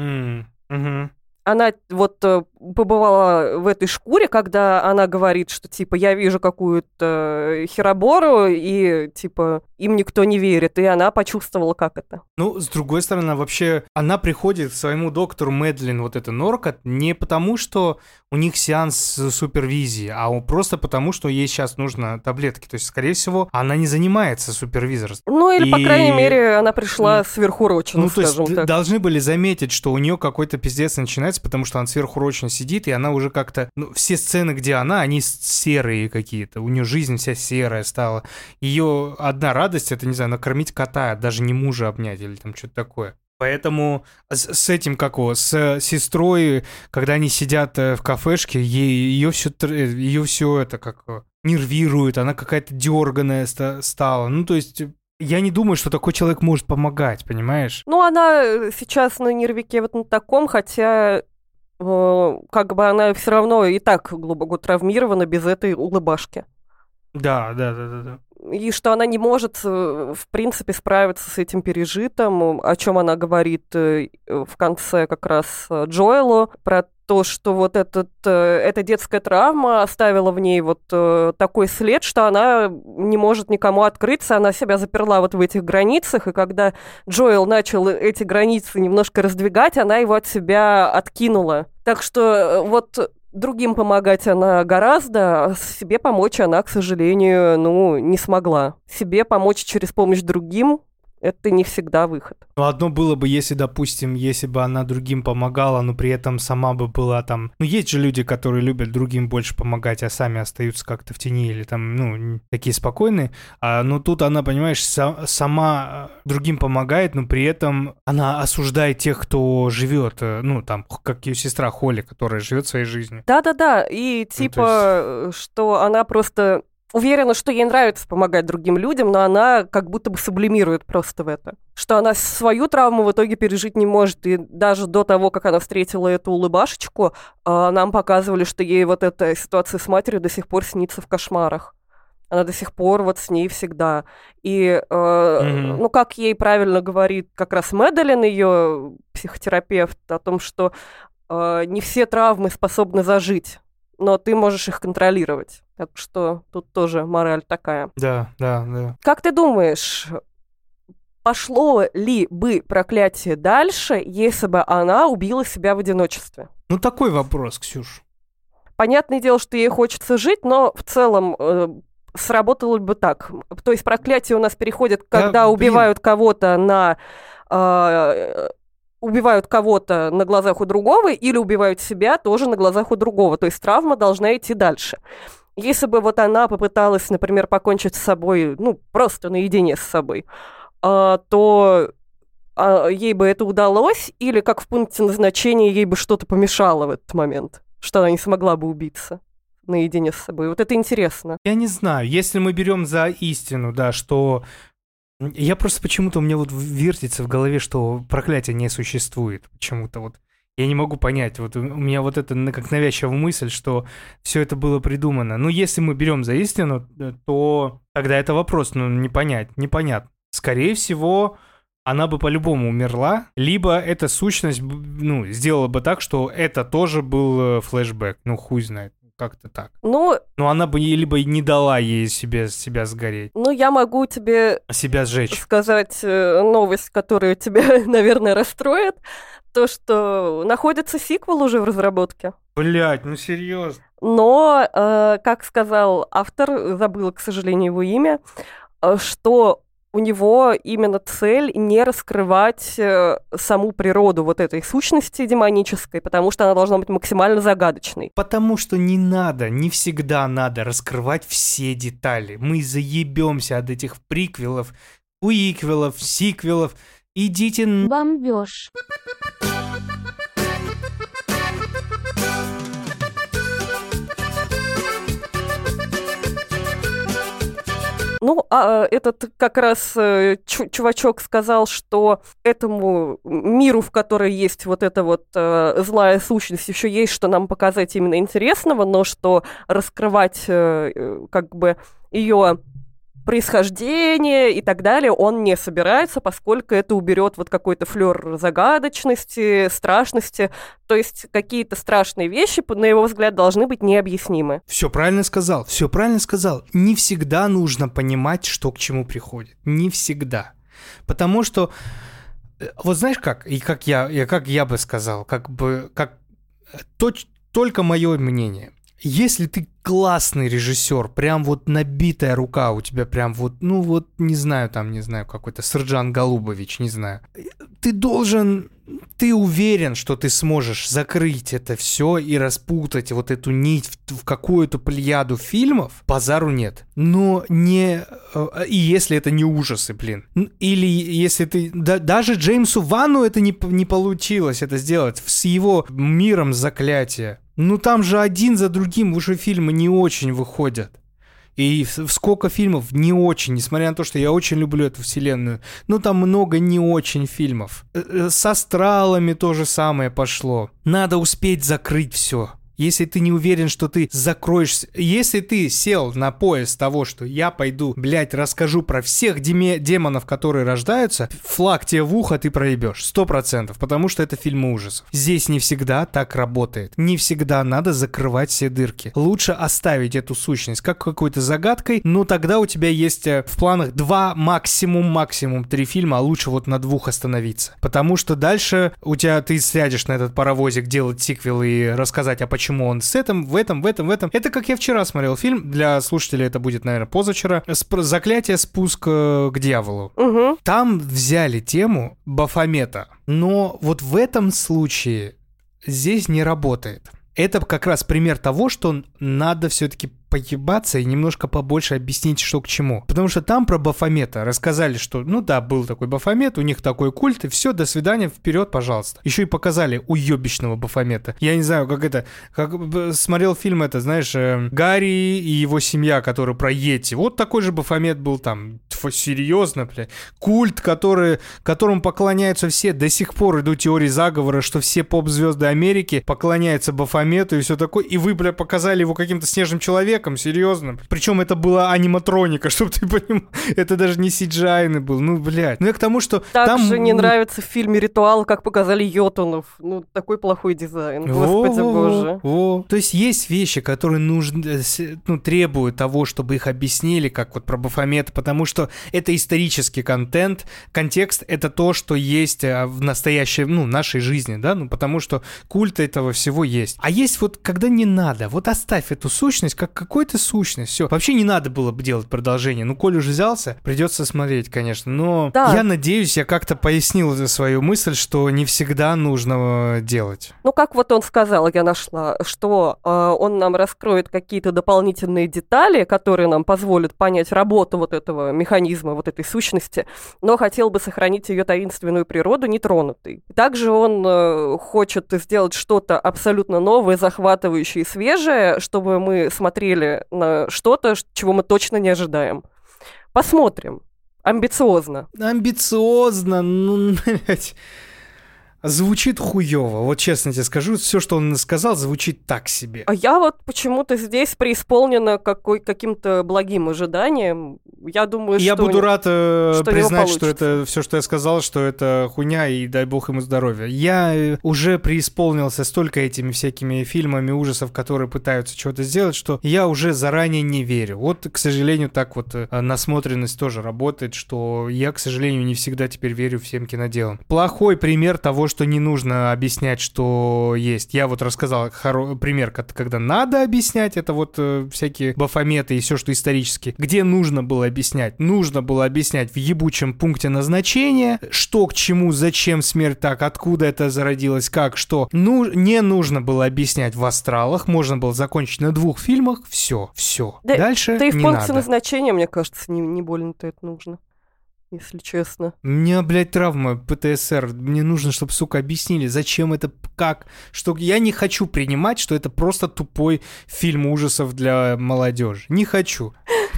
Мгм. она вот э, побывала в этой шкуре, когда она говорит, что типа я вижу какую-то херобору, и типа им никто не верит, и она почувствовала, как это. Ну, с другой стороны, вообще, она приходит к своему доктору Мэдлин, вот эта Норкот, не потому, что у них сеанс супервизии, а просто потому, что ей сейчас нужно таблетки. То есть, скорее всего, она не занимается супервизорством. Ну, или, по И- крайней мере, она пришла сверхурочена, Ну, то есть так. должны были заметить, что у нее какой-то пиздец начинается, потому что она сверхурочно сидит, и она уже как-то... Ну, все сцены, где она, они серые какие-то. У нее жизнь вся серая стала. Ее одна радость — это, не знаю, накормить кота, даже не мужа обнять или там что-то такое. Поэтому с, этим, как его, с сестрой, когда они сидят э, в кафешке, ее все, ее все это как э, нервирует, она какая-то дерганая стала. Ну, то есть я не думаю, что такой человек может помогать, понимаешь? Ну, она э, сейчас на нервике вот на таком, хотя э, как бы она все равно и так глубоко травмирована без этой улыбашки. Да, да, да, да, да. И что она не может, э, в принципе, справиться с этим пережитым, о чем она говорит э, в конце как раз э, Джоэлу, про то, что вот этот, э, эта детская травма оставила в ней вот э, такой след, что она не может никому открыться, она себя заперла вот в этих границах, и когда Джоэл начал эти границы немножко раздвигать, она его от себя откинула. Так что э, вот другим помогать она гораздо, а себе помочь она, к сожалению, ну, не смогла. Себе помочь через помощь другим это не всегда выход. Ну, одно было бы, если, допустим, если бы она другим помогала, но при этом сама бы была там... Ну, есть же люди, которые любят другим больше помогать, а сами остаются как-то в тени или там, ну, такие спокойные. А, но тут она, понимаешь, са- сама э, другим помогает, но при этом она осуждает тех, кто живет, э, ну, там, как ее сестра Холли, которая живет своей жизнью. Да-да-да, и типа, э, что она просто уверена, что ей нравится помогать другим людям, но она как будто бы сублимирует просто в это. Что она свою травму в итоге пережить не может. И даже до того, как она встретила эту улыбашечку, а, нам показывали, что ей вот эта ситуация с матерью до сих пор снится в кошмарах. Она до сих пор вот с ней всегда. И, э, Мгм. ну, как ей правильно говорит как раз Мэдалин, ее психотерапевт, о том, что э, не все травмы способны зажить, но ты можешь их контролировать. Так что тут тоже мораль такая. Да, да, да. Как ты думаешь, пошло ли бы проклятие дальше, если бы она убила себя в одиночестве? Ну, такой вопрос, Ксюш. Понятное дело, что ей хочется жить, но в целом э, сработало бы так. То есть проклятие у нас переходит, Да, когда блин. убивают кого-то на... э, убивают кого-то на глазах у другого или убивают себя тоже на глазах у другого. То есть травма должна идти дальше. Если бы вот она попыталась, например, покончить с собой, ну, просто наедине с собой, а, то а, ей бы это удалось, или как в пункте назначения ей бы что-то помешало в этот момент, что она не смогла бы убиться наедине с собой. Вот это интересно. Я не знаю, если мы берем за истину, да, что... Я просто почему-то у меня вот вертится в голове, что проклятия не существует. Почему-то вот я не могу понять. Вот у меня вот это как навязчивая мысль, что все это было придумано. Ну, если мы берем за истину, э, то тогда это вопрос, ну, не понять, непонятно. Скорее всего, она бы по-любому умерла, либо эта сущность, ну, сделала бы так, что это тоже был э, флешбэк. Ну, хуй знает, как-то так. Ну, Но она бы ей либо не дала ей себе, себя сгореть, ну, я могу тебе себя сжечь. сказать э, новость, которая тебя, наверное, расстроит. То, что находится сиквел уже в разработке. Блять, ну серьезно. Но, э, как сказал автор, забыла, к сожалению, его имя, э, что у него именно цель не раскрывать э, саму природу вот этой сущности демонической, потому что она должна быть максимально загадочной. Потому что не надо, не всегда надо раскрывать все детали. Мы заебемся от этих приквелов, уиквелов, сиквелов. Идите Бомбеж. Ну, а э, этот как раз э, чу- чувачок сказал, что этому миру, в которой есть вот эта вот э, злая сущность, еще есть что нам показать именно интересного, но что раскрывать как бы ее происхождение и так далее он не собирается, поскольку это уберет вот какой-то флер загадочности, страшности. То есть какие-то страшные вещи, на его взгляд, должны быть необъяснимы. Все правильно сказал, все правильно сказал. Не всегда нужно понимать, что к чему приходит. Не всегда. Потому что, э, вот знаешь как, и как я, и как я бы сказал, как бы, как э, точ- только мое мнение. Если ты классный режиссер, прям вот набитая рука у тебя прям вот, ну вот, не знаю, там, не знаю, какой-то Сырджан Голубович, не знаю. Ты должен, ты уверен, что ты сможешь закрыть это все и распутать вот эту нить в, в какую-то плеяду фильмов, базару нет. Но не... э, И если это не ужасы, блин. Или если ты... да- даже Джеймсу Ванну это не, не получилось это сделать с его миром заклятия. Ну там же один за другим уже фильмы не очень выходят. И сколько фильмов не очень, несмотря на то, что я очень люблю эту вселенную. Ну, там много не очень фильмов. Э, э, С астралами то же самое пошло. Надо успеть закрыть все. Если ты не уверен, что ты закроешь... Если ты сел на пояс того, что я пойду, блядь, расскажу про всех деме- демонов, которые рождаются, флаг тебе в ухо ты проебешь. Сто процентов. Потому что это фильмы ужасов. Здесь не всегда так работает. Не всегда надо закрывать все дырки. Лучше оставить эту сущность как какой-то загадкой, но тогда у тебя есть э, в планах два, максимум, максимум три фильма, а лучше вот на двух остановиться. Потому что дальше у тебя ты сядешь на этот паровозик делать сиквел и рассказать, а почему он с этим, в этом, в этом, в этом. Это как я вчера смотрел фильм, для слушателей это будет, наверное, позавчера. Сп- Заклятие спуск э, к дьяволу. Угу. Там взяли тему Бафомета, но вот в этом случае здесь не работает. Это как раз пример того, что надо все-таки поебаться и немножко побольше объяснить, что к чему. Потому что там про Бафомета рассказали, что, ну да, был такой Бафомет, у них такой культ, и все, до свидания, вперед, пожалуйста. Еще и показали уебищного Бафомета. Я не знаю, как это, как смотрел фильм это, знаешь, э, Гарри и его семья, который про Йети. Вот такой же Бафомет был там. Тьфу, серьезно, бля. Культ, который, которому поклоняются все. До сих пор идут теории заговора, что все поп-звезды Америки поклоняются Бафомету и все такое. И вы, бля, показали его каким-то снежным человеком, серьезно. Причем это была аниматроника, чтобы ты понимал. Это даже не CGI был. Ну, блядь. Ну, я к тому, что там... Также не нравится в фильме «Ритуал», как показали Йотунов. Ну, такой плохой дизайн. Господи боже. То есть есть вещи, которые нужны, э, ну, требуют того, чтобы их объяснили, как вот про Бафомет, потому что это исторический контент, контекст — это то, что есть э, в настоящей, ну, нашей жизни, да, ну, потому что культ этого всего есть. А есть вот, когда не надо, вот оставь эту сущность как какую-то сущность, все. Вообще не надо было бы делать продолжение, ну, коль уже взялся, придется смотреть, конечно, но Да. я надеюсь, я как-то пояснил свою мысль, что не всегда нужно э, делать. Ну, как вот он сказал, я нашла, что э, он нам раскроет какие-то дополнительные детали, которые нам позволят понять работу вот этого механизма, вот этой сущности, но хотел бы сохранить ее таинственную природу нетронутой. Также он э, хочет сделать что-то абсолютно новое, захватывающее и свежее, чтобы мы смотрели на что-то, чего мы точно не ожидаем. Посмотрим. Амбициозно. Амбициозно, ну, блядь. Звучит хуево. Вот честно тебе скажу, все, что он сказал, звучит так себе. А я вот почему-то здесь преисполнена какой, каким-то благим ожиданием. Я думаю, Я что... буду рад э, что признать, что это все, что я сказал, что это хуйня, и дай бог ему здоровья. Я э, уже преисполнился столько этими всякими фильмами ужасов, которые пытаются что-то сделать, что я уже заранее не верю. Вот, к сожалению, так вот э, насмотренность тоже работает, что я, к сожалению, не всегда теперь верю всем киноделам. Плохой пример того, что не нужно объяснять, что есть. Я вот рассказал хоро- пример, когда надо объяснять, это вот э, всякие бафометы и все, что исторически. Где нужно было объяснять? Нужно было объяснять в ебучем пункте назначения, что к чему, зачем смерть так, откуда это зародилось, как, что. Ну, не нужно было объяснять в астралах, можно было закончить на двух фильмах, все, все. Да- Дальше Да и в пункте назначения, мне кажется, не, не больно-то это нужно. Если честно. У меня, блядь, травма ПТСР. Мне нужно, чтобы, сука, объяснили, зачем это, как, что... Я не хочу принимать, что это просто тупой фильм ужасов для молодежи. Не хочу.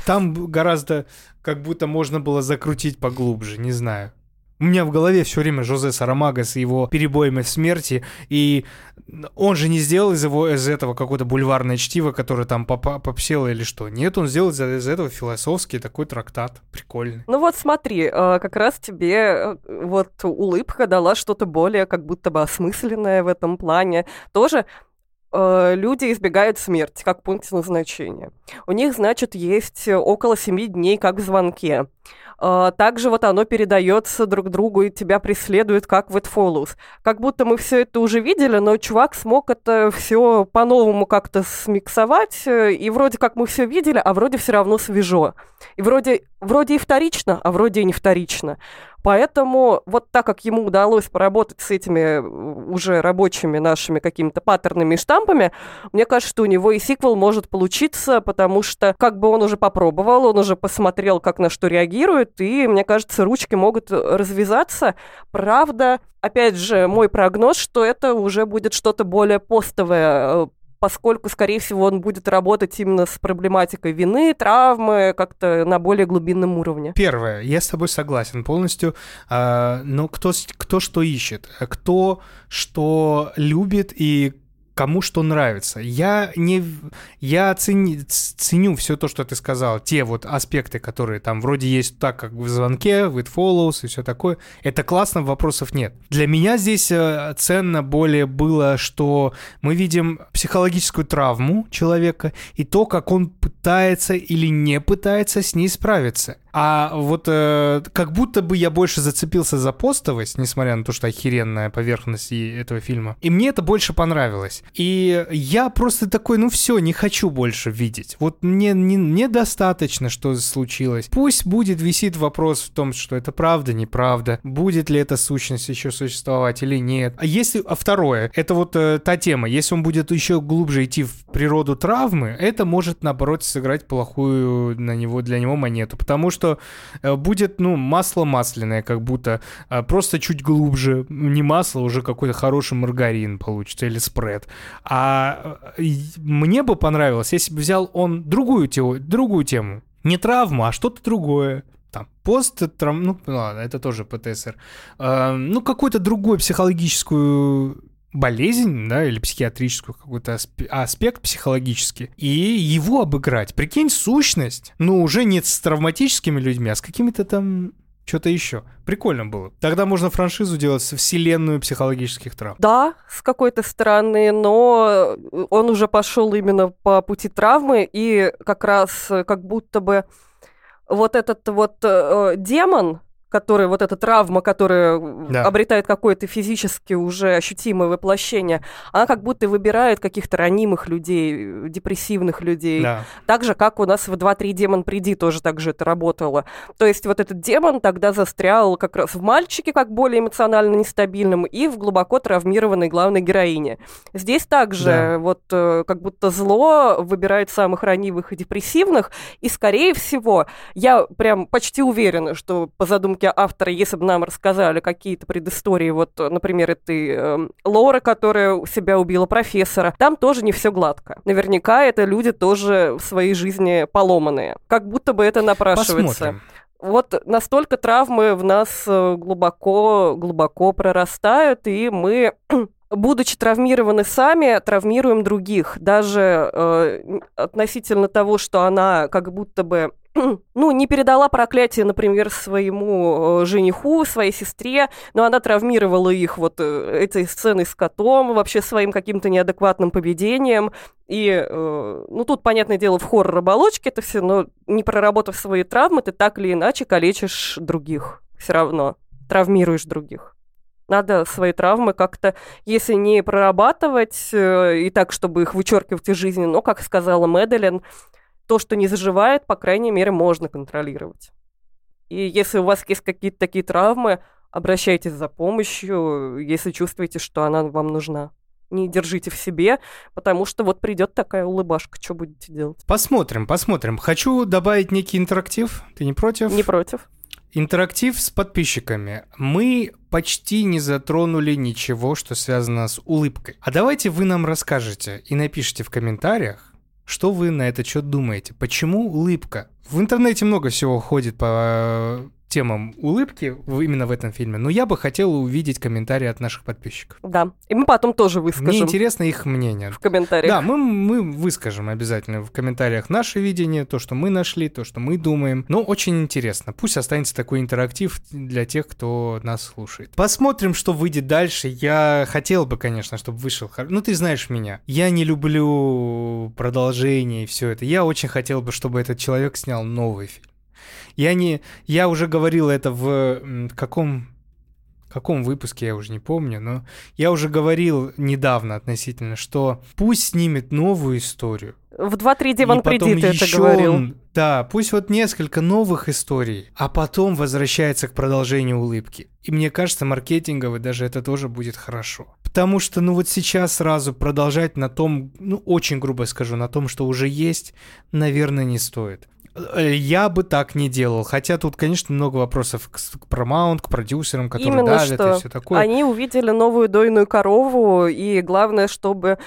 Там гораздо как будто можно было закрутить поглубже, не знаю. У меня в голове все время Жозе Сарамага с его перебоями в смерти, и он же не сделал из, его, из этого какое-то бульварное чтиво, которое там попа- попсело или что. Нет, он сделал из, из этого философский такой трактат. Прикольный. Ну вот смотри, э, как раз тебе э, вот улыбка дала что-то более как будто бы осмысленное в этом плане. Тоже э, люди избегают смерти как пункт назначения. У них, значит, есть около семи дней как в звонке. Э, Также вот оно передается друг другу и тебя преследует, как в It Follows. Как будто мы все это уже видели, но чувак смог это все по-новому как-то смиксовать, э, и вроде как мы все видели, а вроде все равно свежо. И вроде, вроде и вторично, а вроде и не вторично. Поэтому вот так как ему удалось поработать с этими уже рабочими нашими какими-то паттернами и штампами, мне кажется, что у него и сиквел может получиться, потому что как бы он уже попробовал, он уже посмотрел, как на что реагирует, и, мне кажется, ручки могут развязаться. Правда, опять же, мой прогноз, что это уже будет что-то более постовое, э, поскольку, скорее всего, он будет работать именно с проблематикой вины, травмы, как-то на более глубинном уровне. Первое, я с тобой согласен полностью, а, но кто, с- кто что ищет, кто что любит и кому что нравится. Я не, я цени- ценю все то, что ты сказал, те вот аспекты, которые там вроде есть так, как в звонке, в It Follows и все такое. Это классно, вопросов нет. Для меня здесь э, ценно более было, что мы видим психологическую травму человека и то, как он пытается или не пытается с ней справиться. А вот э, как будто бы я больше зацепился за постовость, несмотря на то, что охеренная поверхность этого фильма. И мне это больше понравилось. И я просто такой, ну все, не хочу больше видеть. Вот мне не, недостаточно, что случилось. Пусть будет висит вопрос в том, что это правда, неправда. Будет ли эта сущность еще существовать или нет. А если... А второе, это вот э, та тема. Если он будет еще глубже идти в природу травмы, это может, наоборот, сыграть плохую на него, для него монету. Потому что э, будет, ну, масло масляное, как будто э, просто чуть глубже. Не масло, уже какой-то хороший маргарин получится или спред. А э, мне бы понравилось, если бы взял он другую, тео- другую тему. Не травму, а что-то другое. Там, пост, ну ладно, это тоже ПТСР. Э, ну, какую-то другую психологическую болезнь, да, или психиатрическую какой-то асп- аспект психологический, и его обыграть. Прикинь, сущность, ну, уже не с травматическими людьми, а с какими-то там что-то еще. Прикольно было. Тогда можно франшизу делать со вселенную психологических травм. Да, с какой-то стороны, но он уже пошел именно по пути травмы, и как раз э, как будто бы вот этот вот э, демон, который, вот эта травма, которая Да. обретает какое-то физически уже ощутимое воплощение, она как будто выбирает каких-то ранимых людей, э, депрессивных людей. Да. Так же, как у нас в 2-3 демон приди тоже так же это работало. То есть вот этот демон тогда застрял как раз в мальчике, как более эмоционально нестабильном, и в глубоко травмированной главной героине. Здесь также Да. вот э, как будто зло выбирает самых ранивых и депрессивных, и скорее всего, я прям почти уверена, что по задумке автора, если бы нам рассказали какие-то предыстории, вот, например, этой э, Лоры, которая себя убила профессора, там тоже не все гладко. Наверняка это люди тоже в своей жизни поломанные. Как будто бы это напрашивается. Посмотрим. Вот настолько травмы в нас э, глубоко, глубоко прорастают, и мы, будучи травмированы сами, травмируем других. Даже э, относительно того, что она как будто бы ну, не передала проклятие, например, своему э, жениху, своей сестре, но она травмировала их вот э, этой сценой с котом, вообще своим каким-то неадекватным поведением. И, э, ну, тут, понятное дело, в хоррор-оболочке это все, но не проработав свои травмы, ты так или иначе калечишь других все равно, травмируешь других. Надо свои травмы как-то, если не прорабатывать и так, чтобы их вычеркивать из жизни, но, как сказала Мэдалин, то, что не заживает, по крайней мере, можно контролировать. И если у вас есть какие-то такие травмы, обращайтесь за помощью, если чувствуете, что она вам нужна. Не держите в себе, потому что вот придет такая улыбашка, что будете делать? Посмотрим, посмотрим. Хочу добавить некий интерактив. Ты не против? Не против? Интерактив с подписчиками. Мы почти не затронули ничего, что связано с улыбкой. А давайте вы нам расскажете и напишите в комментариях, что вы на этот счет думаете. Почему улыбка? В интернете много всего ходит по темам улыбки именно в этом фильме, но я бы хотел увидеть комментарии от наших подписчиков. Да. И мы потом тоже Мне выскажем интересно их мнение. в комментариях. Да, мы, мы выскажем обязательно в комментариях наше видение, то, что мы нашли, то, что мы думаем. Но очень интересно. Пусть останется такой интерактив для тех, кто нас слушает. Посмотрим, что выйдет дальше. Я хотел бы, конечно, чтобы вышел... Ну, ты знаешь меня. Я не люблю продолжение и все это. Я очень хотел бы, чтобы этот человек снял новый фильм. Я не... Я уже говорил это в каком... каком выпуске, я уже не помню, но я уже говорил недавно относительно, что пусть снимет новую историю. В 2-3 Диван и потом Приди ты это говорил. Да, пусть вот несколько новых историй, а потом возвращается к продолжению улыбки. И мне кажется, маркетингово даже это тоже будет хорошо. Потому что, ну вот сейчас сразу продолжать на том, ну очень грубо скажу, на том, что уже есть, наверное, не стоит. Э, Я бы так не делал. Хотя тут, конечно, много вопросов к, к Paramount, к продюсерам, которые Именно давят что. и все такое. Они увидели новую дойную корову, и главное, чтобы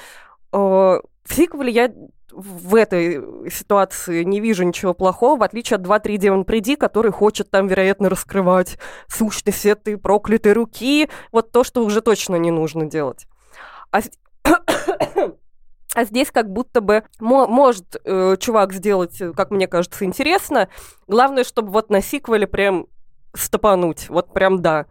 э, сиквеле я в этой ситуации не вижу ничего плохого, в отличие от 2-3 Демон Приди, который хочет там, вероятно, раскрывать сущность этой проклятой руки. Вот то, что уже точно не нужно делать. А, а здесь как будто бы мо- может э, чувак сделать, э, как мне кажется, интересно. Главное, чтобы вот на сиквеле прям стопануть. Вот прям да.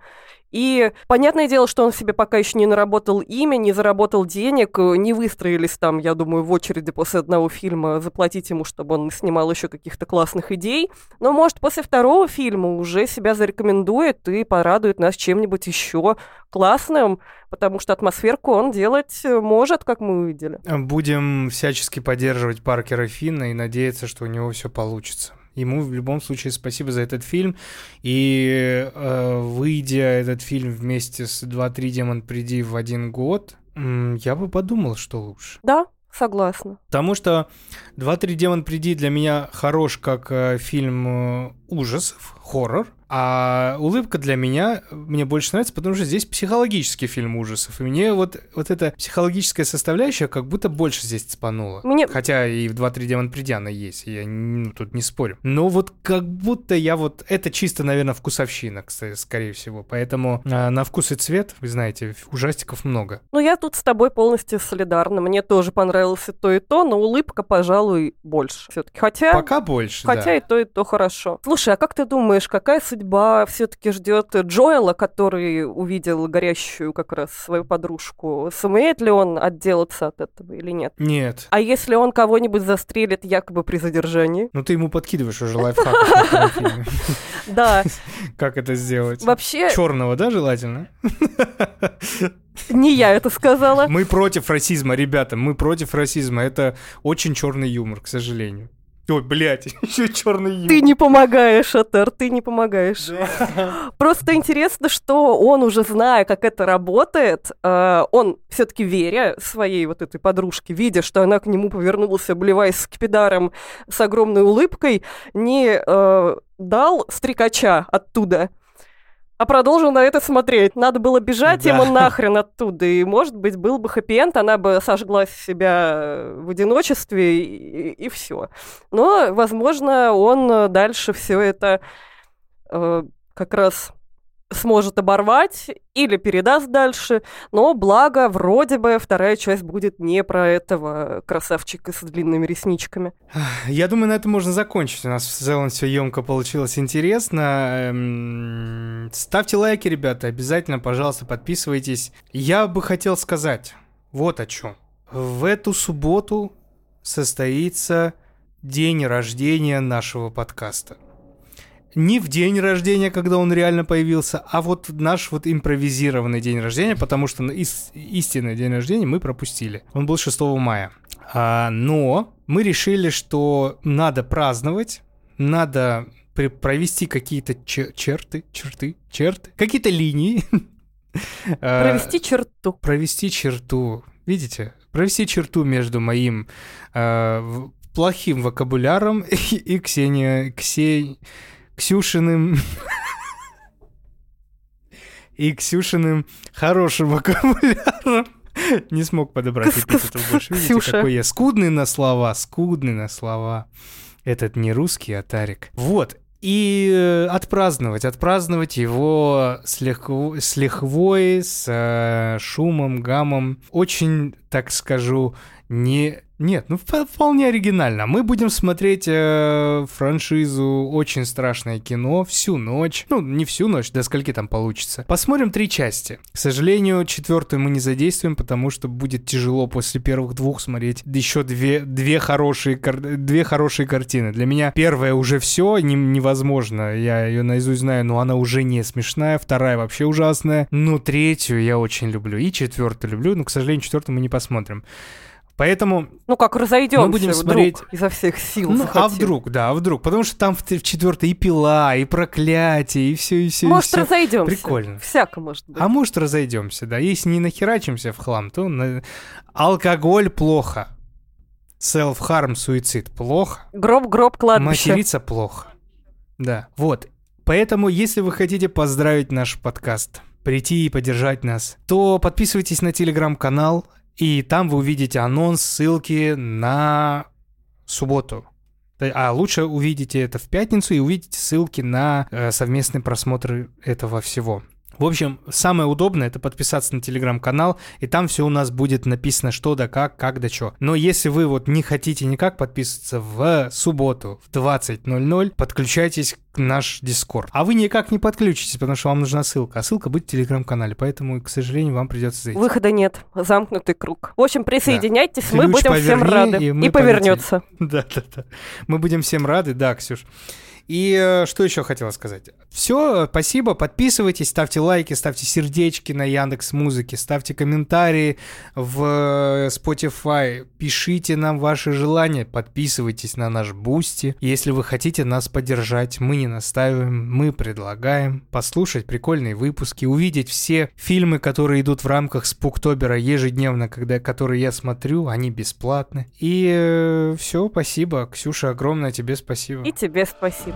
И понятное дело, что он себе пока еще не наработал имя, не заработал денег, э, не выстроились там, я думаю, в очереди после одного фильма заплатить ему, чтобы он снимал еще каких-то классных идей. Но, может, после второго фильма уже себя зарекомендует и порадует нас чем-нибудь еще классным, потому что атмосферку он делать э, может, как мы увидели. Будем всячески поддерживать Паркера Финна и надеяться, что у него все получится. Ему в любом случае спасибо за этот фильм. И э, выйдя этот фильм вместе с 2-3 Демон Приди в один год, я бы подумал, что лучше. Да, согласна. Потому что 2-3 Демон Приди для меня хорош как э, фильм э, ужасов, хоррор. А улыбка для меня мне больше нравится, потому что здесь психологический фильм ужасов. И мне вот, вот эта психологическая составляющая как будто больше здесь цепанула. Мне- Хотя и в 2-3 Демон Приди она есть, я ну, тут не спорю. Но вот как будто я вот... Это чисто, наверное, вкусовщина, кстати, скорее всего. Поэтому э, на вкус и цвет, вы знаете, ужастиков много. Ну, я тут с тобой полностью солидарна. Мне тоже понравилось и то, и то, но улыбка, пожалуй, больше все-таки. Хотя... Пока больше, Хотя да. и то, и то хорошо. Слушай, а как ты думаешь, какая судьба все-таки ждет Джоэла, который увидел горящую как раз свою подружку? Сумеет ли он отделаться от этого или нет? Нет. А если он кого-нибудь застрелит якобы при задержании? Ну ты ему подкидываешь уже лайфхак. Да, Как это сделать? вообще Черного, да, желательно? не я это сказала. Мы против расизма, ребята, мы против расизма. Это очень черный юмор, к сожалению. Ой, блядь, еще черный юмор. Ты не помогаешь, Атер, ты не помогаешь. Просто интересно, что он уже зная, как это работает, э, он все-таки веря своей вот этой подружке, видя, что она к нему повернулась, обливаясь скипидаром с огромной улыбкой, не э, дал стрекача оттуда, а продолжил на это смотреть. Надо было бежать Да. ему нахрен оттуда. И, может быть, был бы хэппи-энд, она бы сожгла себя в одиночестве, и, все. Но, возможно, он э, дальше все это э, как раз сможет оборвать или передаст дальше. Но благо, вроде бы, вторая часть будет не про этого красавчика с длинными ресничками. Я думаю, на этом можно закончить. У нас в целом все емко получилось интересно. Эм, Ставьте лайки, ребята, обязательно, пожалуйста, подписывайтесь. Я бы хотел сказать вот о чем. В эту субботу состоится день рождения нашего подкаста. Не в день рождения, когда он реально появился, а вот наш вот импровизированный день рождения, потому что ис- истинный день рождения мы пропустили. Он был 6 мая. А, но мы решили, что надо праздновать, надо при- провести какие-то че- черты, черты, черты, какие-то линии. А, Провести черту. провести черту. Видите? Провести черту между моим э, плохим вокабуляром и, и Ксения, Ксе- Ксюшиным и Ксюшиным хорошим вокабуляром. Не смог подобрать эпитетов больше. Видите, Ксюша. какой я скудный на слова, скудный на слова. Этот не русский, а Тарик. Вот. и э, отпраздновать, отпраздновать его с, легко- с лихвой, с э, шумом, гамом. Очень, так скажу, не... Нет, ну вп- вполне оригинально. Мы будем смотреть э, франшизу «Очень страшное кино» всю ночь. Ну, не всю ночь, до скольки там получится. Посмотрим три части. К сожалению, четвертую мы не задействуем, потому что будет тяжело после первых двух смотреть еще две, две, хорошие, кар- две хорошие картины. Для меня первая уже все невозможно. Я ее наизусть знаю, но она уже не смешная. Вторая вообще ужасная. Но третью я очень люблю. И четвертую люблю, но, к сожалению, четвертую мы не посмотрим. Поэтому Ну как разойдемся Мы будем вдруг смотреть- изо всех сил. ну, а захотим. вдруг, да, а вдруг? Потому что там в, в четвертой и пила, и проклятие, и все, и все. Может, разойдемся. Прикольно. Всяко может быть. А может, разойдемся, да. Если не нахерачимся в хлам, то на- алкоголь плохо. Self-harm, суицид плохо. Гроб-гроб кладбище. Материться плохо. Да, вот. Поэтому, если вы хотите поздравить наш подкаст, прийти и поддержать нас, то подписывайтесь на телеграм-канал, и там вы увидите анонс, ссылки на субботу. А лучше увидите это в пятницу и увидите ссылки на э, совместный просмотр этого всего. В общем, самое удобное это подписаться на телеграм-канал, и там все у нас будет написано, что да как, как да что. Но если вы вот не хотите никак подписываться в субботу в 20.00, подключайтесь к наш Дискорд. А вы никак не подключитесь, потому что вам нужна ссылка. А ссылка будет в телеграм-канале, поэтому, к сожалению, вам придется зайти. Выхода нет. Замкнутый круг. В общем, присоединяйтесь, мы Ключ будем всем поверни, рады. и И, повернется. Да, да, да. Мы будем всем рады, да, Ксюш. И э, что еще хотела сказать? Все, спасибо, подписывайтесь, ставьте лайки, ставьте сердечки на Яндекс Музыке, ставьте комментарии в э, Spotify, пишите нам ваши желания, подписывайтесь на наш Boosty. Если вы хотите нас поддержать, мы не настаиваем, мы предлагаем послушать прикольные выпуски, увидеть все фильмы, которые идут в рамках Spooktober а ежедневно, когда, которые я смотрю, они бесплатны. И все, спасибо. Ксюша, огромное тебе спасибо. И тебе спасибо.